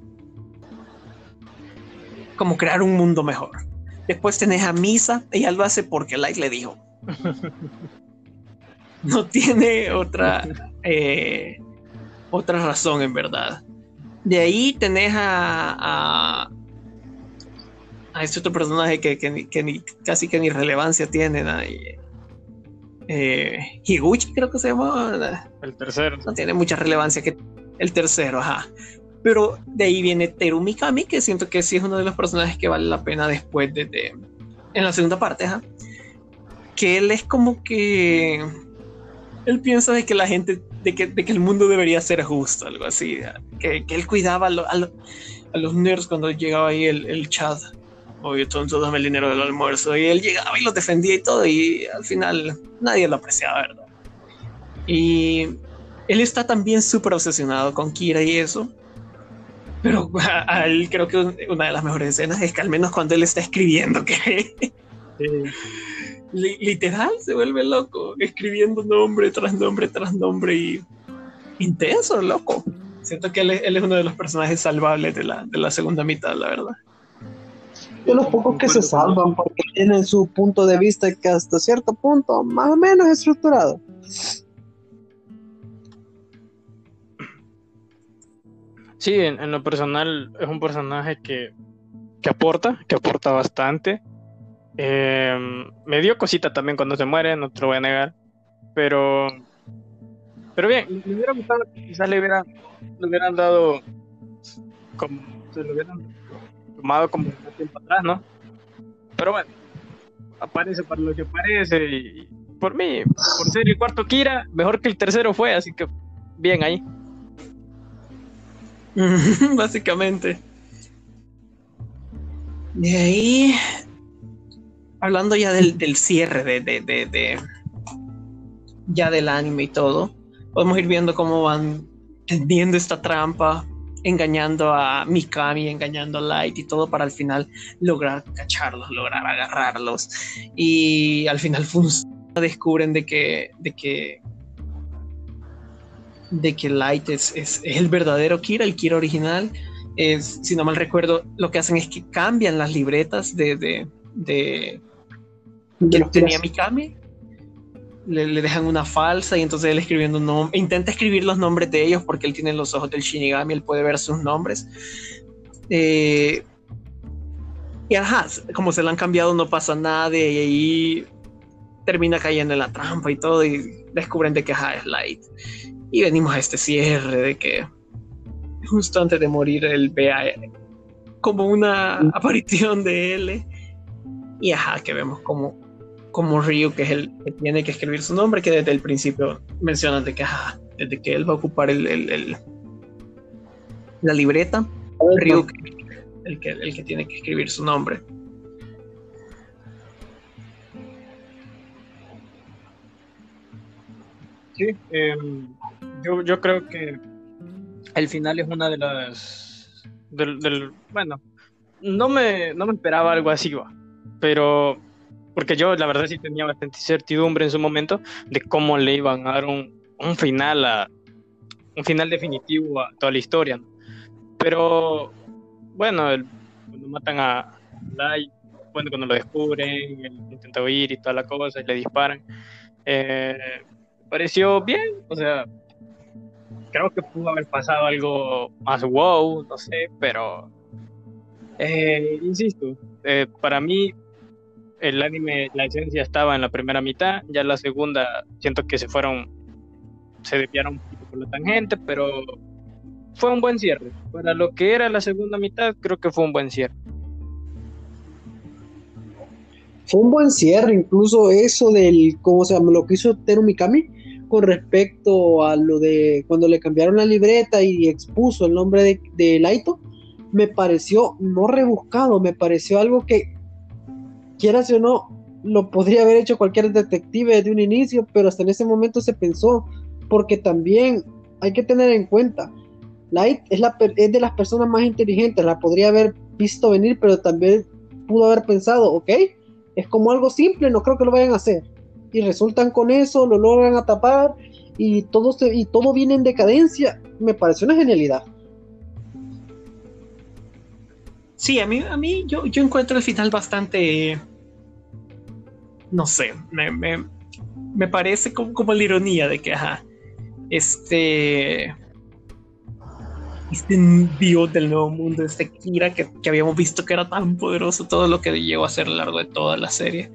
como crear un mundo mejor. Después tenés a Misa, ella lo hace porque Light le dijo. no tiene otra, eh, otra razón en verdad. De ahí tenés a, a, a este otro personaje que, que, casi que ni relevancia tiene. Eh, Higuchi creo que se llama. El tercero. No tiene mucha relevancia que el tercero, ajá. Pero de ahí viene Teru Mikami, que siento que sí es uno de los personajes que vale la pena después de, de en la segunda parte, ajá. Que él es como que él piensa de que la gente, de que, de que el mundo debería ser justo, algo así, que, que él cuidaba a, a, los nerds cuando llegaba ahí el, el chat. Oye, tonto, dame el dinero del almuerzo. Y él llegaba y los defendía y todo, y al final nadie lo apreciaba, ¿verdad? Y él está también súper obsesionado con Kira y eso. Pero a, él creo que una de las mejores escenas es que al menos cuando él está escribiendo, que literal se vuelve loco, escribiendo nombre tras nombre tras nombre y intenso, loco. Siento que él, es uno de los personajes salvables de la, de la segunda mitad, la verdad. De los pocos que se salvan porque tienen su punto de vista que hasta cierto punto más o menos estructurado. Sí, en, lo personal es un personaje que, que aporta, que aporta bastante. Em, me dio cosita también cuando se muere, no te lo voy a negar. Pero, pero bien, me hubiera gustado, quizás le, hubiera, le hubieran dado como, se lo hubieran tomado como un tiempo atrás, ¿no? Pero bueno, aparece para lo que parece y por mí, por ser el cuarto Kira, mejor que el tercero fue, así que bien ahí. Básicamente. De ahí, hablando ya del, del cierre de, de, de, ya del anime y todo, podemos ir viendo cómo van tendiendo esta trampa, engañando a Mikami, engañando a Light y todo para al final lograr cacharlos, lograr agarrarlos. Y al final descubren de que, de que de que Light es, es, el verdadero Kira, el Kira original. Es, si no mal recuerdo, lo que hacen es que cambian las libretas de, de, de, que tenía Mikami. Le, le, dejan una falsa y entonces él escribiendo un nombre, intenta escribir los nombres de ellos porque él tiene los ojos del Shinigami, él puede ver sus nombres. Eh, y ajá, como se le han cambiado no pasa nada y ahí termina cayendo en la trampa y todo y descubren de que ajá, es Light. Y venimos a este cierre de que justo antes de morir él vea como una aparición de él. Y ajá, que vemos como, como Ryu, que es el que tiene que escribir su nombre, que desde el principio mencionan de que ajá, desde que él va a ocupar el, el, la libreta, Ryu el que, el que tiene que escribir su nombre. Sí, eh, yo, yo creo que el final es una de las. Del, bueno, no me, no me esperaba algo así, pero. Porque yo, la verdad, sí tenía bastante incertidumbre en su momento de cómo le iban a dar un, un final a. Un final definitivo a toda la historia. Pero. Bueno, cuando matan a Light, bueno, cuando lo descubren, él intenta huir y toda la cosa, y le disparan. Eh, pareció bien, o sea, creo que pudo haber pasado algo más wow, no sé, pero eh, insisto, eh, para mí el anime, la esencia estaba en la primera mitad, ya la segunda siento que se fueron, se desviaron un poquito por la tangente, pero fue un buen cierre. Para lo que era la segunda mitad, creo que fue un buen cierre. Fue un buen cierre, incluso eso del, ¿cómo se llama? Lo que hizo Teru Mikami, con respecto a lo de cuando le cambiaron la libreta y expuso el nombre de, de Laito, me pareció no rebuscado, me pareció algo que, quieras o no, lo podría haber hecho cualquier detective desde un inicio, pero hasta en ese momento se pensó, porque también hay que tener en cuenta, Light es, la, es de las personas más inteligentes, la podría haber visto venir, pero también pudo haber pensado, ok, es como algo simple, no creo que lo vayan a hacer y resultan con eso, lo logran atapar y todo, y todo viene en decadencia. Me parece una genialidad. Sí, a mí, a mí yo, yo encuentro el final bastante. No sé, me, me, parece como, como, la ironía de que, ajá, este. Este dios del nuevo mundo, este Kira que, que habíamos visto que era tan poderoso, todo lo que llegó a ser a lo largo de toda la serie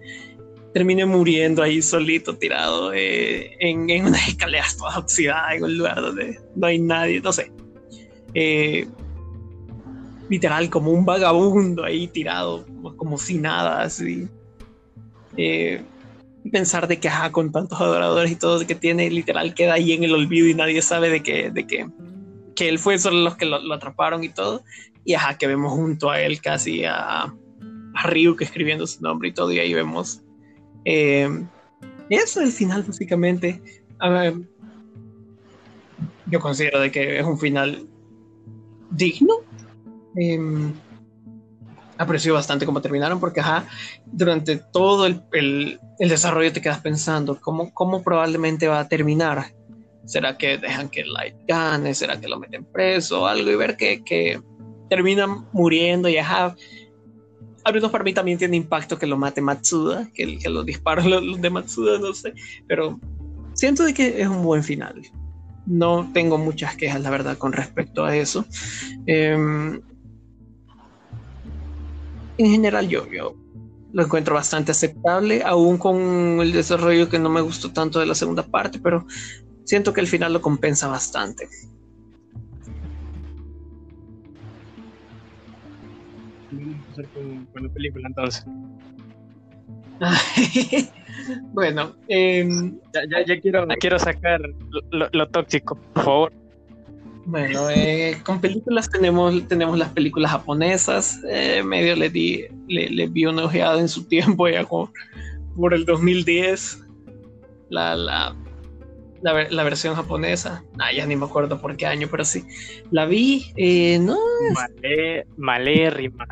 termine muriendo ahí solito, tirado eh, en, en una escalera toda oxidada, en un lugar donde no hay nadie, no sé. Eh, literal, como un vagabundo ahí tirado, como, si nada, así. Eh, pensar de que, ajá, con tantos adoradores y todo que tiene, literal, queda ahí en el olvido y nadie sabe de que, de que, que él fue solo los que lo, atraparon y todo. Y ajá, que vemos junto a él casi a, a Ryu que escribiendo su nombre y todo, y ahí vemos eh, eso es el final, básicamente. yo considero de que es un final digno. Em, aprecio bastante cómo terminaron porque ajá, durante todo el, el, desarrollo te quedas pensando cómo, cómo probablemente va a terminar. ¿Será que dejan que Light gane? ¿Será que lo meten preso o algo? Y ver que, que terminan muriendo y ajá. Al menos para mí también tiene impacto que lo mate Matsuda, que, que los disparos los de Matsuda, no sé. Pero siento de que es un buen final. No tengo muchas quejas, la verdad, con respecto a eso. Eh, en general yo, yo lo encuentro bastante aceptable, aún con el desarrollo que no me gustó tanto de la segunda parte, pero siento que el final lo compensa bastante. Con, con la película entonces. bueno, eh, Ya, ya, ya quiero, quiero sacar lo, lo tóxico, por favor. Bueno, eh, con películas tenemos, tenemos las películas japonesas, eh, medio le di, le, le vi una ojeada en su tiempo ya como por el 2010, la, la, la, la versión japonesa, ah, ya ni me acuerdo por qué año, pero sí, la vi, eh, no, Malé, malérrima.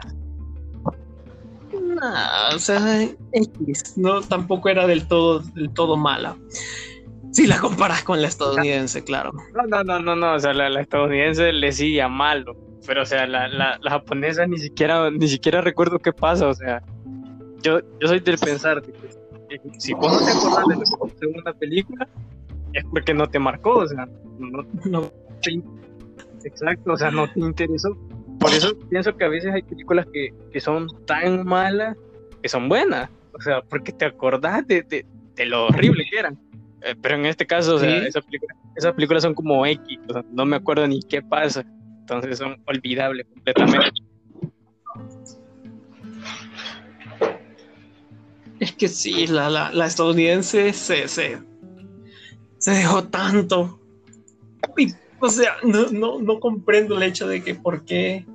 Nah, o sea, X, no, tampoco era del todo, del todo mala. Si la comparas con la estadounidense, claro. No, no, no, no, no, o sea, la, la estadounidense le sigue a malo, pero o sea, la, la, la japonesa ni siquiera, ni siquiera recuerdo qué pasa, o sea, yo, yo soy del pensar de que que si vos no te acordás de lo que pasó en una película, es porque no te marcó, o sea, no No, te exacto, o sea, no te interesó. Por eso pienso que a veces hay películas que, que son tan malas que son buenas, o sea, porque te acordás de, de, de lo horrible que eran. Eh, pero en este caso, o sea, Sí. esas, películas, esas películas son como X, o sea, no me acuerdo ni qué pasa, entonces son olvidables completamente. es que sí, la, la, la estadounidense se, se, se dejó tanto. Y, o sea, no, no, no comprendo el hecho de que por qué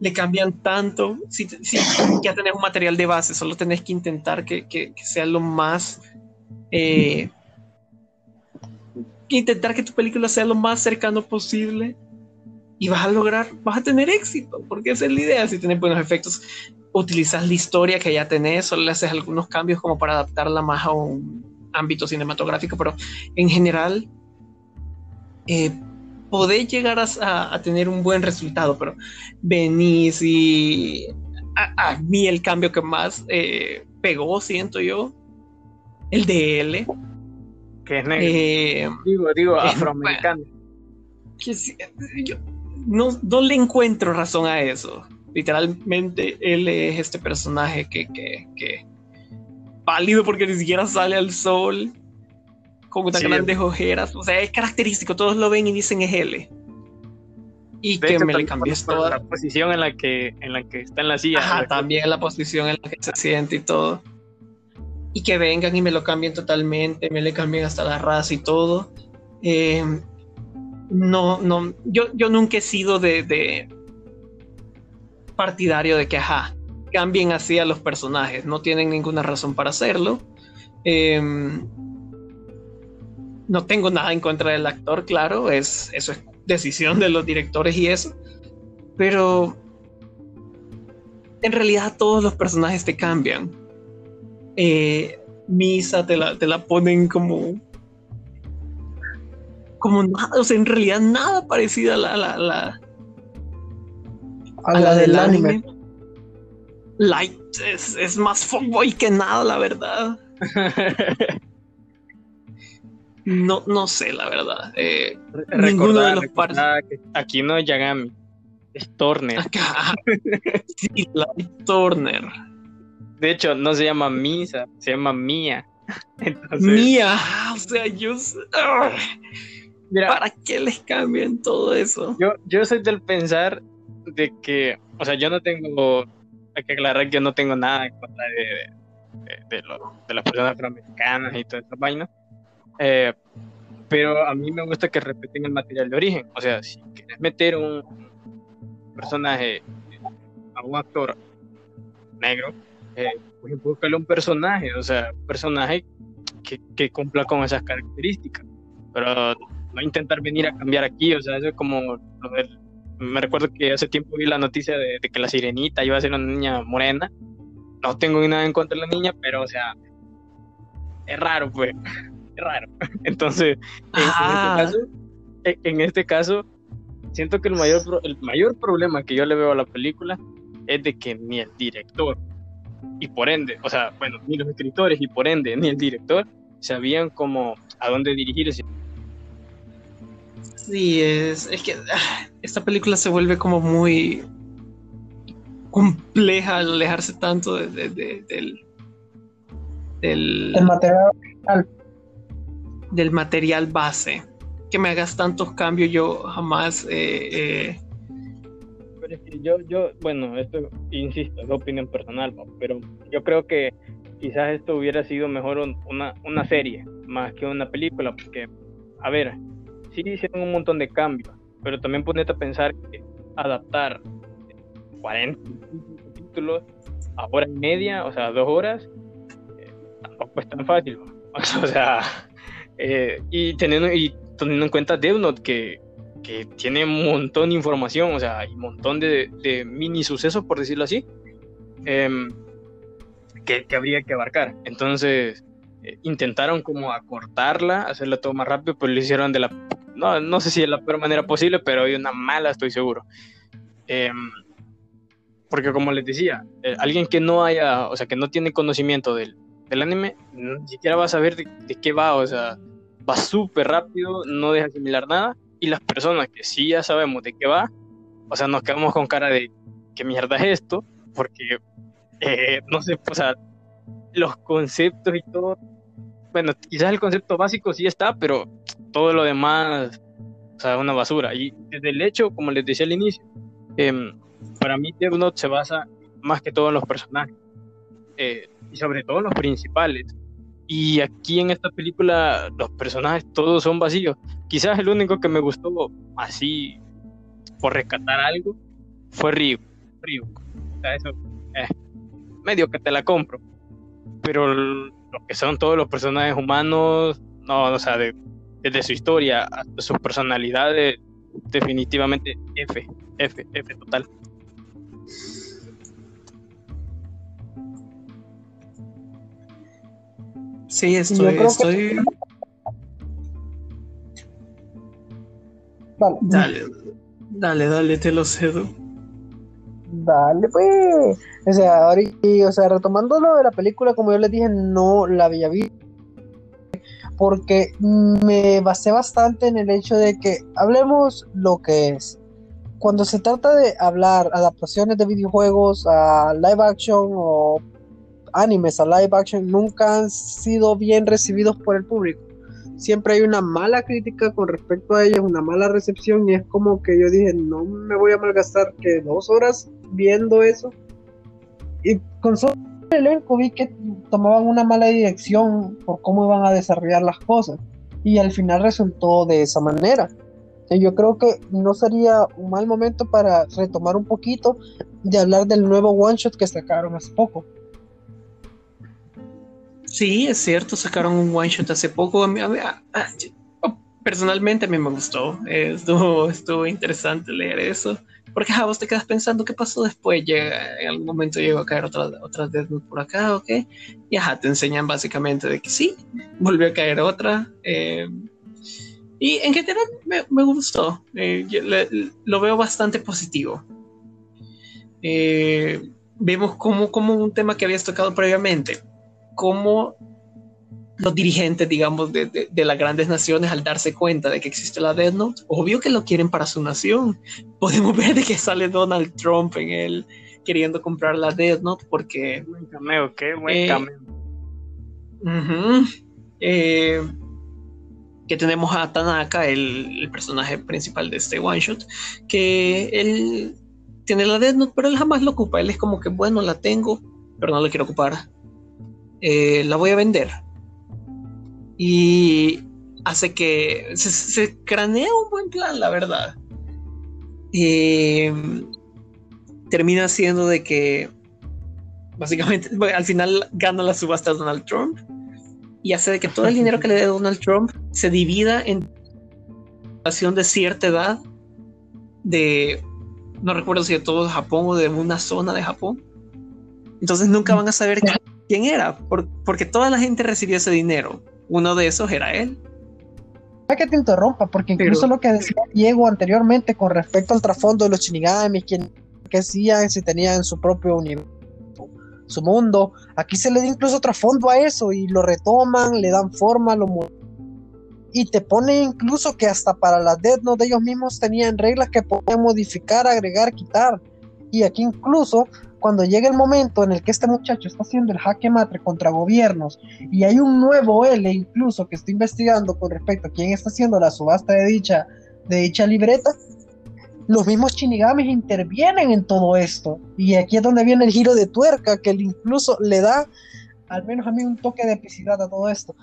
le cambian tanto. Si, si ya tenés un material de base, solo tenés que intentar que, que- que sea lo más. eh, intentar que tu película sea lo más cercano posible y vas a lograr, vas a tener éxito, porque esa es la idea. Si tienes buenos efectos, utilizas la historia que ya tenés, solo le haces algunos cambios como para adaptarla más a un ámbito cinematográfico, pero en general eh, podés llegar a, tener un buen resultado, pero venís y a, mí el cambio que más eh, pegó, siento yo, el de L, Que es negro. eh, digo, digo, afroamericano. que yo no, no le encuentro razón a eso. Literalmente, él es este personaje que, que, que pálido porque ni siquiera sale al sol, con unas Sí. grandes ojeras. O sea, es característico, todos lo ven y dicen es él. Y De que hecho, me le por toda. la posición en la que, en la que está en la silla. Ajá, también la posición en la que se siente y todo. Y que vengan y me lo cambien totalmente, me le cambien hasta la raza y todo. Eh, no, no, yo, yo nunca he sido de, de partidario de que, ajá, cambien así a los personajes, no tienen ninguna razón para hacerlo. Eh, no tengo nada en contra del actor, claro, es, eso es decisión de los directores y eso. Pero en realidad todos los personajes te cambian. Eh, Misa te la, te la ponen como. Como nada, o sea, en realidad nada parecida a la, la, la, A la del anime. Light es, es más fuckboy que nada, la verdad. No, no sé, la verdad. Eh, Ninguno de los recordar que aquí no es Yagami, es Turner. acá. sí, Light Turner. De hecho, no se llama Misa, se llama Mía. Entonces, Mía, o sea, yo. Mira, ¿Para qué les cambian todo eso? yo, yo soy del pensar de que, o sea, yo no tengo, hay que aclarar que yo no tengo nada en contra de, de, de lo- de las personas afroamericanas y todas esas vainas. Eh, pero a mí me gusta que respeten el material de origen. O sea, si quieres meter un personaje a un actor negro, eh, pues búscale un personaje, o sea, un personaje que, que cumpla con esas características. Pero no intentar venir a cambiar aquí, o sea, eso es como lo del- me recuerdo que hace tiempo vi la noticia de, de que la sirenita iba a ser una niña morena. No tengo nada en contra de la niña, pero o sea, es raro, pues, es raro. Entonces, en, en Ah. este caso, en- en este caso, siento que el mayor, el mayor problema que yo le veo a la película es de que ni el director, y por ende, o sea, bueno, ni los escritores y por ende ni el director sabían cómo a dónde dirigirse. Sí, es, es que ah, esta película se vuelve como muy compleja al alejarse tanto de- de- de- del, del, El material del material base. Que me hagas tantos cambios, yo jamás eh, eh, yo, yo, bueno, esto, insisto, es opinión personal, pero yo creo que quizás esto hubiera sido mejor un- una, una serie más que una película, porque, a ver, sí hicieron un montón de cambios, pero también ponete a pensar que adaptar 40 capítulos a hora y media, o sea, dos horas, eh, tampoco es tan fácil, o sea, eh, y, teniendo, y teniendo en cuenta Death Note, que que tiene un montón de información, o sea, hay un montón de, de mini sucesos, por decirlo así, em, que, que habría que abarcar. Entonces, eh, intentaron como acortarla, hacerla todo más rápido, pero lo hicieron de la, no, no sé si de la peor manera posible, pero de una mala, estoy seguro. Em, porque como les decía, eh, alguien que no haya, o sea, que no tiene conocimiento del, del anime, ni siquiera va a saber de, de qué va, o sea, va súper rápido, no deja asimilar nada, y las personas que sí ya sabemos de qué va, o sea, nos quedamos con cara de qué mierda es esto, porque eh, no sé, o sea, los conceptos y todo, bueno, quizás el concepto básico sí está, pero todo lo demás, o sea, una basura. Y desde el hecho, como les decía al inicio, em, para mí Death Note se basa más que todo en los personajes, eh, y sobre todo en los principales. Y aquí en esta película los personajes todos son vacíos. Quizás el único que me gustó así por rescatar algo fue Ryu. Ryu. O sea, eso eh, medio que te la compro. Pero lo que son todos los personajes humanos, no, o sea, de- desde su historia hasta sus personalidades, definitivamente F, F, F total. Sí, estoy, que- estoy, Vale. dale, dale, dale, te lo cedo. Dale, pues. O sea, ahorita, y, o sea, retomando lo de la película, como yo les dije, no la había visto. Porque me basé bastante en el hecho de que hablemos lo que es. Cuando se trata de hablar adaptaciones de videojuegos a live action o animes a live action, nunca han sido bien recibidos por el público. Siempre hay una mala crítica con respecto a ellos, una mala recepción, y es como que yo dije, no me voy a malgastar que dos horas viendo eso. Y con solo el elenco vi que tomaban una mala dirección por cómo iban a desarrollar las cosas. Y al final resultó de esa manera. Yo creo que no sería un mal momento para retomar un poquito de hablar del nuevo one shot que sacaron hace poco. Sí, es cierto, sacaron un one shot hace poco. A a a- a- personalmente a mí me gustó. Estuvo, estuvo interesante leer eso. Porque ja, vos te quedas pensando qué pasó después. Llega, en algún momento llegó a caer otra, otra Death Note por acá, ¿ok? Y ajá, te enseñan básicamente de que sí, volvió a caer otra. eh, y en general me, me gustó. Eh, lo veo bastante positivo. Eh, vemos como, como un tema que habías tocado previamente cómo los dirigentes, digamos, de, de- de las grandes naciones, al darse cuenta de que existe la Death Note, obvio que lo quieren para su nación. Podemos ver de que sale Donald Trump en él queriendo comprar la Death Note porque Buen cameo, qué buen Eh, cameo. Ujú. Eh, que tenemos a Tanaka, el, el personaje principal de este one shot, que él tiene la Death Note, pero él jamás lo ocupa. Él es como que, bueno, la tengo, pero no la quiero ocupar. Eh, la voy a vender. Y hace que se, se cranea un buen plan, la verdad. Eh, termina siendo de que básicamente al final gana la subasta Donald Trump y hace de que todo el dinero que le dé Donald Trump se divida en población de cierta edad, de, no recuerdo si de todo Japón o de una zona de Japón. Entonces nunca van a saber quién era, porque toda la gente recibió ese dinero. Uno de esos era él. que te interrumpa, porque incluso lo que decía Diego anteriormente con respecto al trasfondo de los shinigamis, quién que hacían, si tenían su propio universo, su mundo, aquí se le da incluso trasfondo a eso y lo retoman, le dan forma, lo y te pone incluso que hasta para la Death Note ellos mismos tenían reglas que podían modificar, agregar, quitar. Y aquí incluso cuando llega el momento en el que este muchacho está haciendo el jaque matre contra gobiernos y hay un nuevo L incluso que está investigando con respecto a quién está haciendo la subasta de dicha, de dicha libreta, los mismos shinigamis intervienen en todo esto. Y aquí es donde viene el giro de tuerca que incluso le da, al menos a mí, un toque de epicidad a todo esto.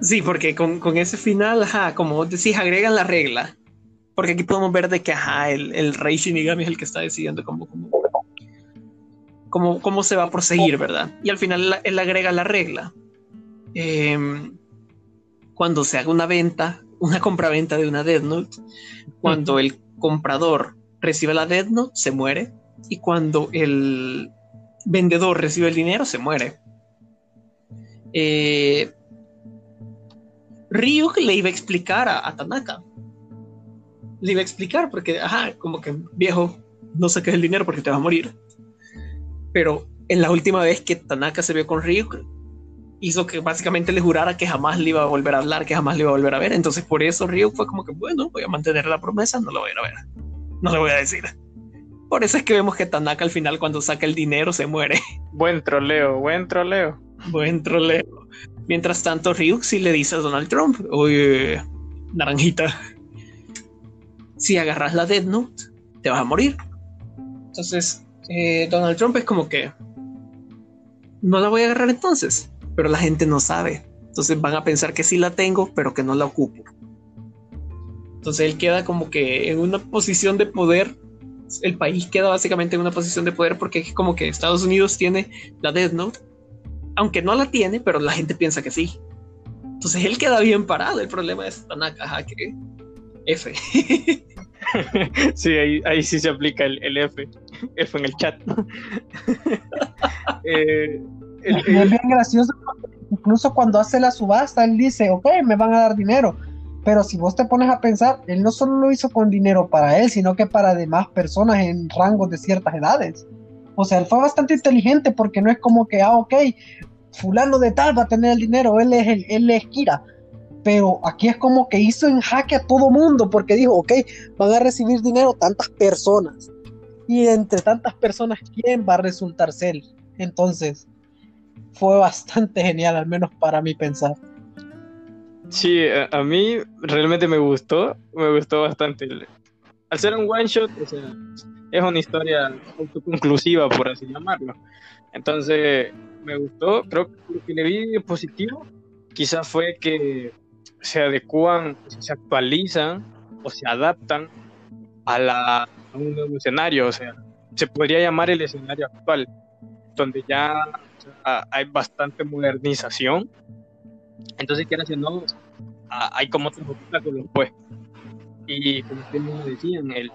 Sí, porque con, ese final, ajá, como decís, agregan la regla. Porque aquí podemos ver de que, ajá, el, rey Shinigami es el que está decidiendo cómo, cómo, cómo, se va a proseguir, ¿verdad? Y al final él, agrega la regla. Em, cuando se haga una venta, una compraventa de una Death Note, cuando el comprador recibe la Death Note, se muere. Y cuando el vendedor recibe el dinero, se muere. Eh, Ryuk le iba a explicar a, Tanaka. Le iba a explicar porque, ajá, como que viejo, no saques el dinero porque te vas a morir. Pero en la última vez que Tanaka se vio con Ryuk, hizo que básicamente le jurara que jamás le iba a volver a hablar, que jamás le iba a volver a ver. Entonces por eso Ryuk fue como que, bueno, voy a mantener la promesa, no lo voy a ir a ver. No le voy a decir. Por eso es que vemos que Tanaka al final cuando saca el dinero se muere. Buen troleo, buen troleo. Buen troleo. Mientras tanto, Ryuk sí le dice a Donald Trump, oye, naranjita, si agarras la Death Note, te vas a morir. Entonces, eh, Donald Trump es como que, no la voy a agarrar entonces, pero la gente no sabe. Entonces van a pensar que sí la tengo, pero que no la ocupo. Entonces él queda como que en una posición de poder. El país queda básicamente en una posición de poder porque es como que Estados Unidos tiene la Death Note aunque no la tiene, pero la gente piensa que sí. Entonces él queda bien parado. El problema es Tanaka, que F. sí, ahí, sí se aplica el, F. F en el chat. Eh, es bien gracioso. Incluso cuando hace la subasta, él dice, ok, me van a dar dinero. Pero si vos te pones a pensar, él no solo lo hizo con dinero para él, sino que para demás personas en rangos de ciertas edades. O sea, él fue bastante inteligente porque no es como que, ah, ok, fulano de tal va a tener el dinero, él es, el, él es Kira. Pero aquí es como que hizo en jaque a todo mundo porque dijo, ok, van a recibir dinero tantas personas. Y entre tantas personas, ¿quién va a resultar ser? Entonces, fue bastante genial, al menos para mí pensar. Sí, a, mí realmente me gustó, me gustó bastante. Al ser un one shot, o sea, es una historia autoconclusiva, por así llamarlo. Entonces, me gustó. Creo que lo que le vi positivo quizás fue que se adecúan, se actualizan o se adaptan a, la, un nuevo escenario. O sea, se podría llamar el escenario actual, donde ya hay bastante modernización. Entonces, quieras o no, hay como otros obstáculos, pues. Y como ustedes me decían, el,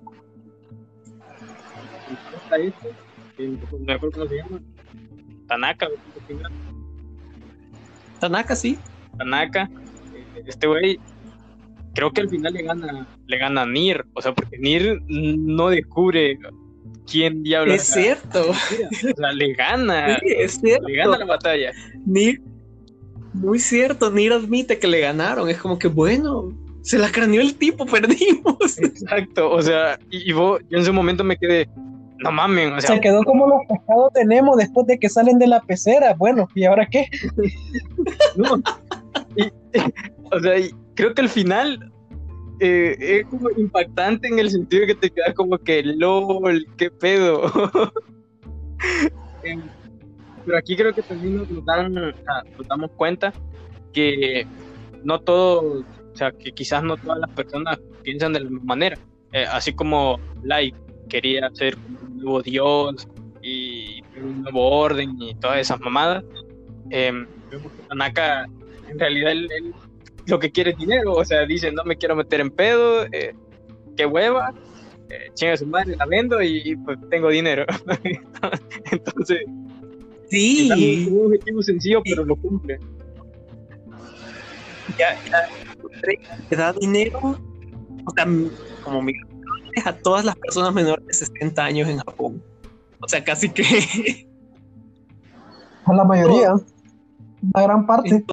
Tanaka. Tanaka, sí. Tanaka. Este güey, creo que al final le gana, le gana a Nir. O sea, porque Nir no descubre quién diablos. Es cierto. O sea, le gana. es cierto. Le gana la batalla. Nir, muy cierto. Nir admite que le ganaron. Es como que bueno. Se la craneó el tipo, perdimos. Exacto, o sea, y, vos, yo en ese momento me quedé, no mames, o sea, se quedó como los pescados tenemos después de que salen de la pecera. Bueno, ¿y ahora qué? o sea, creo que al final eh, es como impactante en el sentido que te quedas como que LOL, qué pedo. Eh, pero aquí creo que también nos, dan, nos damos cuenta que no todo, o sea, que quizás no todas las personas piensan de la misma manera. Eh, así como Light quería ser un nuevo dios y un nuevo orden y todas esas mamadas. Eh, en realidad, él, lo que quiere es dinero, o sea, dice, no me quiero meter en pedo, eh, qué hueva, eh, chinga su madre, la vendo y, pues tengo dinero. Entonces, Sí. es un objetivo sencillo, pero lo cumple. ya, ya le da dinero, o sea, como millones a todas las personas menores de 60 años en Japón. O sea, casi que A la mayoría. Una gran parte.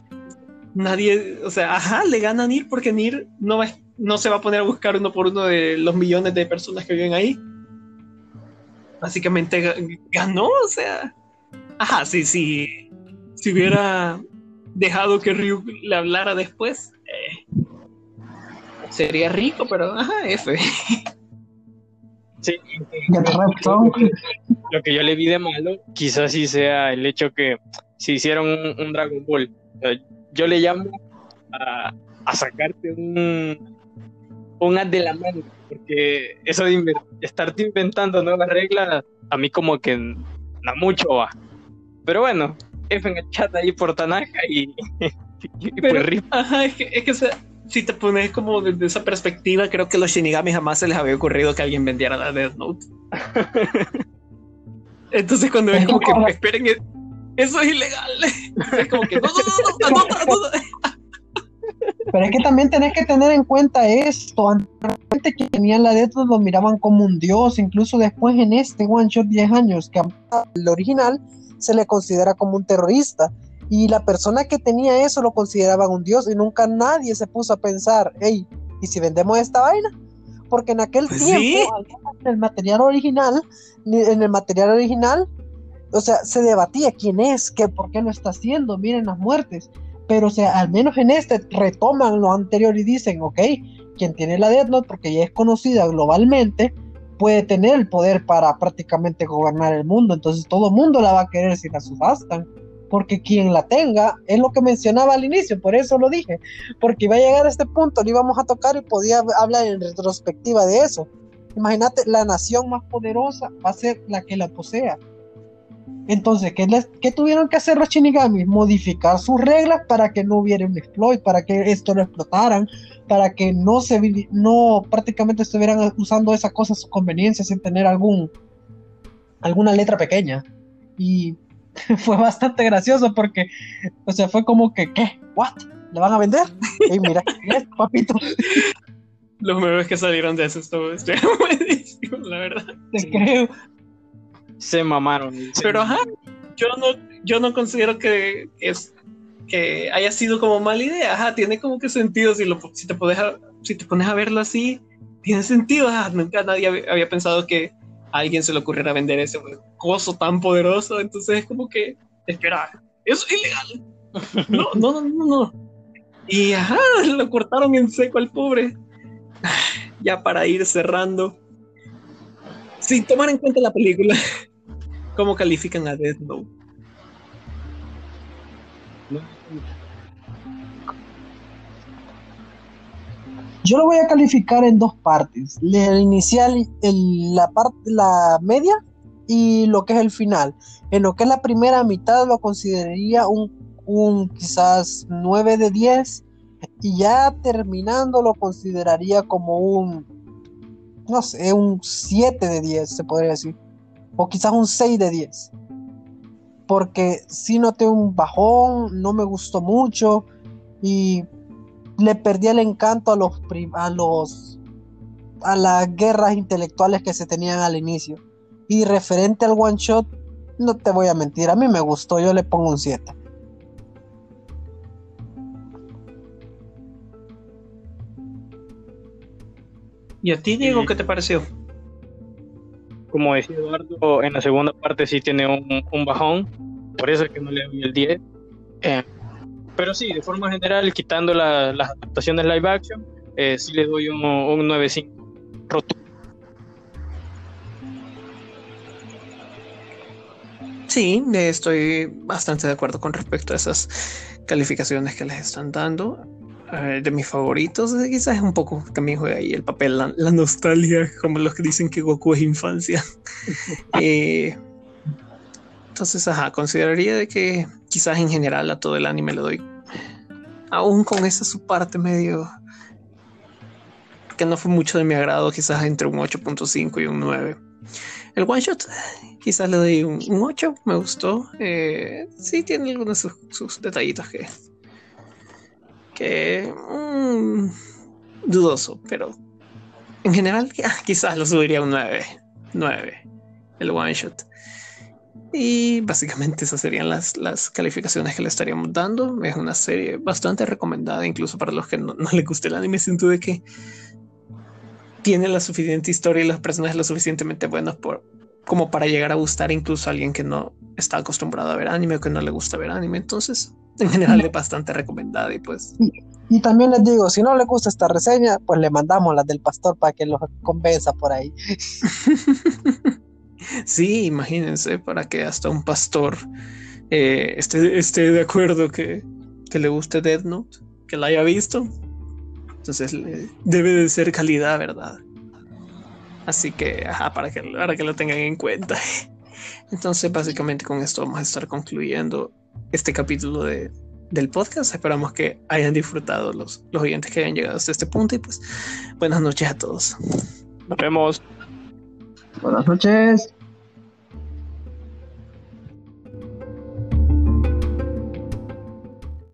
Nadie, o sea, ajá, le gana a Nir porque Nir no, va, no se va a poner a buscar uno por uno de los millones de personas que viven ahí. Básicamente ga- ganó, o sea, ajá, sí, sí. Si hubiera dejado que Ryu le hablara después, eh, sería rico, pero ajá, F. Sí, ripped, son. lo que yo le vi de malo, quizás sí sea el hecho que si hicieron un, un Dragon Ball, yo le llamo a, a sacarte un, un as de la mano, porque eso de inven- estarte inventando nuevas reglas, a mí como que no mucho va. Pero bueno, F en el chat ahí por Tanaka y, y Pero- pues rip. Ajá, es que, es que o sea, si te pones como desde esa perspectiva, creo que a los Shinigami jamás se les había ocurrido que alguien vendiera la Death Note. Entonces cuando ves como que esperen, eso es ilegal. Es como que no, no, no, no, no, no, no. Pero es que también tenés que tener en cuenta esto. Antes que tenían la Note lo miraban como un dios. Incluso después en este One Shot 10 años, que el original se le considera como un terrorista. Y la persona que tenía eso lo consideraban un dios. Y nunca nadie se puso a pensar, hey, ¿y si vendemos esta vaina? Porque en aquel Pues tiempo, sí. en el material original, en el material original, o sea, se debatía quién es, qué, por qué lo está haciendo, miren las muertes. Pero, o sea, al menos en este retoman lo anterior y dicen, ok, quien tiene la Death Note, porque ya es conocida globalmente, puede tener el poder para prácticamente gobernar el mundo. Entonces todo el mundo la va a querer si la subastan. Porque quien la tenga, es lo que mencionaba al inicio, por eso lo dije. Porque iba a llegar a este punto, lo íbamos a tocar y podía hablar en retrospectiva de eso. Imagínate, la nación más poderosa va a ser la que la posea. Entonces, ¿qué, les- qué tuvieron que hacer los Shinigamis? Modificar sus reglas para que no hubiera un exploit, para que esto lo explotaran, para que no se no prácticamente estuvieran usando esa cosa a su conveniencia sin tener algún alguna letra pequeña. Y fue bastante gracioso porque, o sea, fue como que, ¿qué? ¿What? ¿Le van a vender? Y mira, ¿qué es, papito? Los memes que salieron de eso estuvo estuvieron buenísimos, la verdad. Te creo. Se mamaron. Pero ajá, yo no, yo no considero que es que haya sido como mala idea. Ajá, tiene como que sentido si lo si te pones a, si te pones a verlo así, tiene sentido. Ajá, nunca nadie había, había pensado que a alguien se le ocurriera vender ese coso tan poderoso. Entonces es como que espera, eso es ilegal. No, no, no, no, no. Y ajá, lo cortaron en seco al pobre. Ya para ir cerrando. Sin tomar en cuenta la película. ¿Cómo califican a Death Note? Yo lo voy a calificar en dos partes. El inicial, la parte, la media y lo que es el final. En lo que es la primera mitad lo consideraría un, un quizás 9 de 10 y ya terminando lo consideraría como un, no sé, un 7 de 10 se podría decir. O quizás un 6 de 10. Porque si noté un bajón, no me gustó mucho y le perdí el encanto a los a los a las guerras intelectuales que se tenían al inicio. Y referente al one shot, no te voy a mentir, a mí me gustó, yo le pongo un 7. ¿Y a ti, Diego, qué te pareció? Como decía Eduardo, en la segunda parte sí tiene un, un bajón, por eso es que no le doy el 10. Eh, pero sí, de forma general, quitando la- las adaptaciones live action, eh, sí le doy un, un 9.5 roto. Sí, estoy bastante de acuerdo con respecto a esas calificaciones que les están dando. Eh, de mis favoritos, eh, quizás es un poco también juega ahí el papel, la, la nostalgia, como los que dicen que Goku es infancia. Eh, entonces, ajá, consideraría de que quizás en general a todo el anime le doy aún con esa su parte medio que no fue mucho de mi agrado, quizás entre un 8.5 y un 9. El one shot, quizás le doy un, 8, me gustó. Eh, sí, tiene algunos sus, sus detallitos que, que mm, dudoso, pero en general quizás lo subiría a un 9. 9, el one shot. Y básicamente esas serían las, las calificaciones que le estaríamos dando. Es una serie bastante recomendada, incluso para los que no, no le guste el anime. Siento de que tiene la suficiente historia y los personajes lo suficientemente buenos por, como para llegar a gustar incluso a alguien que no está acostumbrado a ver anime o que no le gusta ver anime. Entonces, en general es bastante recomendada y pues... Y, también les digo, si no le gusta esta reseña, pues le mandamos las del pastor para que los convenza por ahí. sí, imagínense, para que hasta un pastor eh, esté, esté de acuerdo que, que le guste Death Note, que la haya visto. Entonces debe de ser calidad, ¿verdad? Así que, ajá, para que, para que lo tengan en cuenta. Entonces, básicamente con esto vamos a estar concluyendo este capítulo de, del podcast. Esperamos que hayan disfrutado los, los oyentes que hayan llegado hasta este punto y pues buenas noches a todos. Nos vemos. Buenas noches.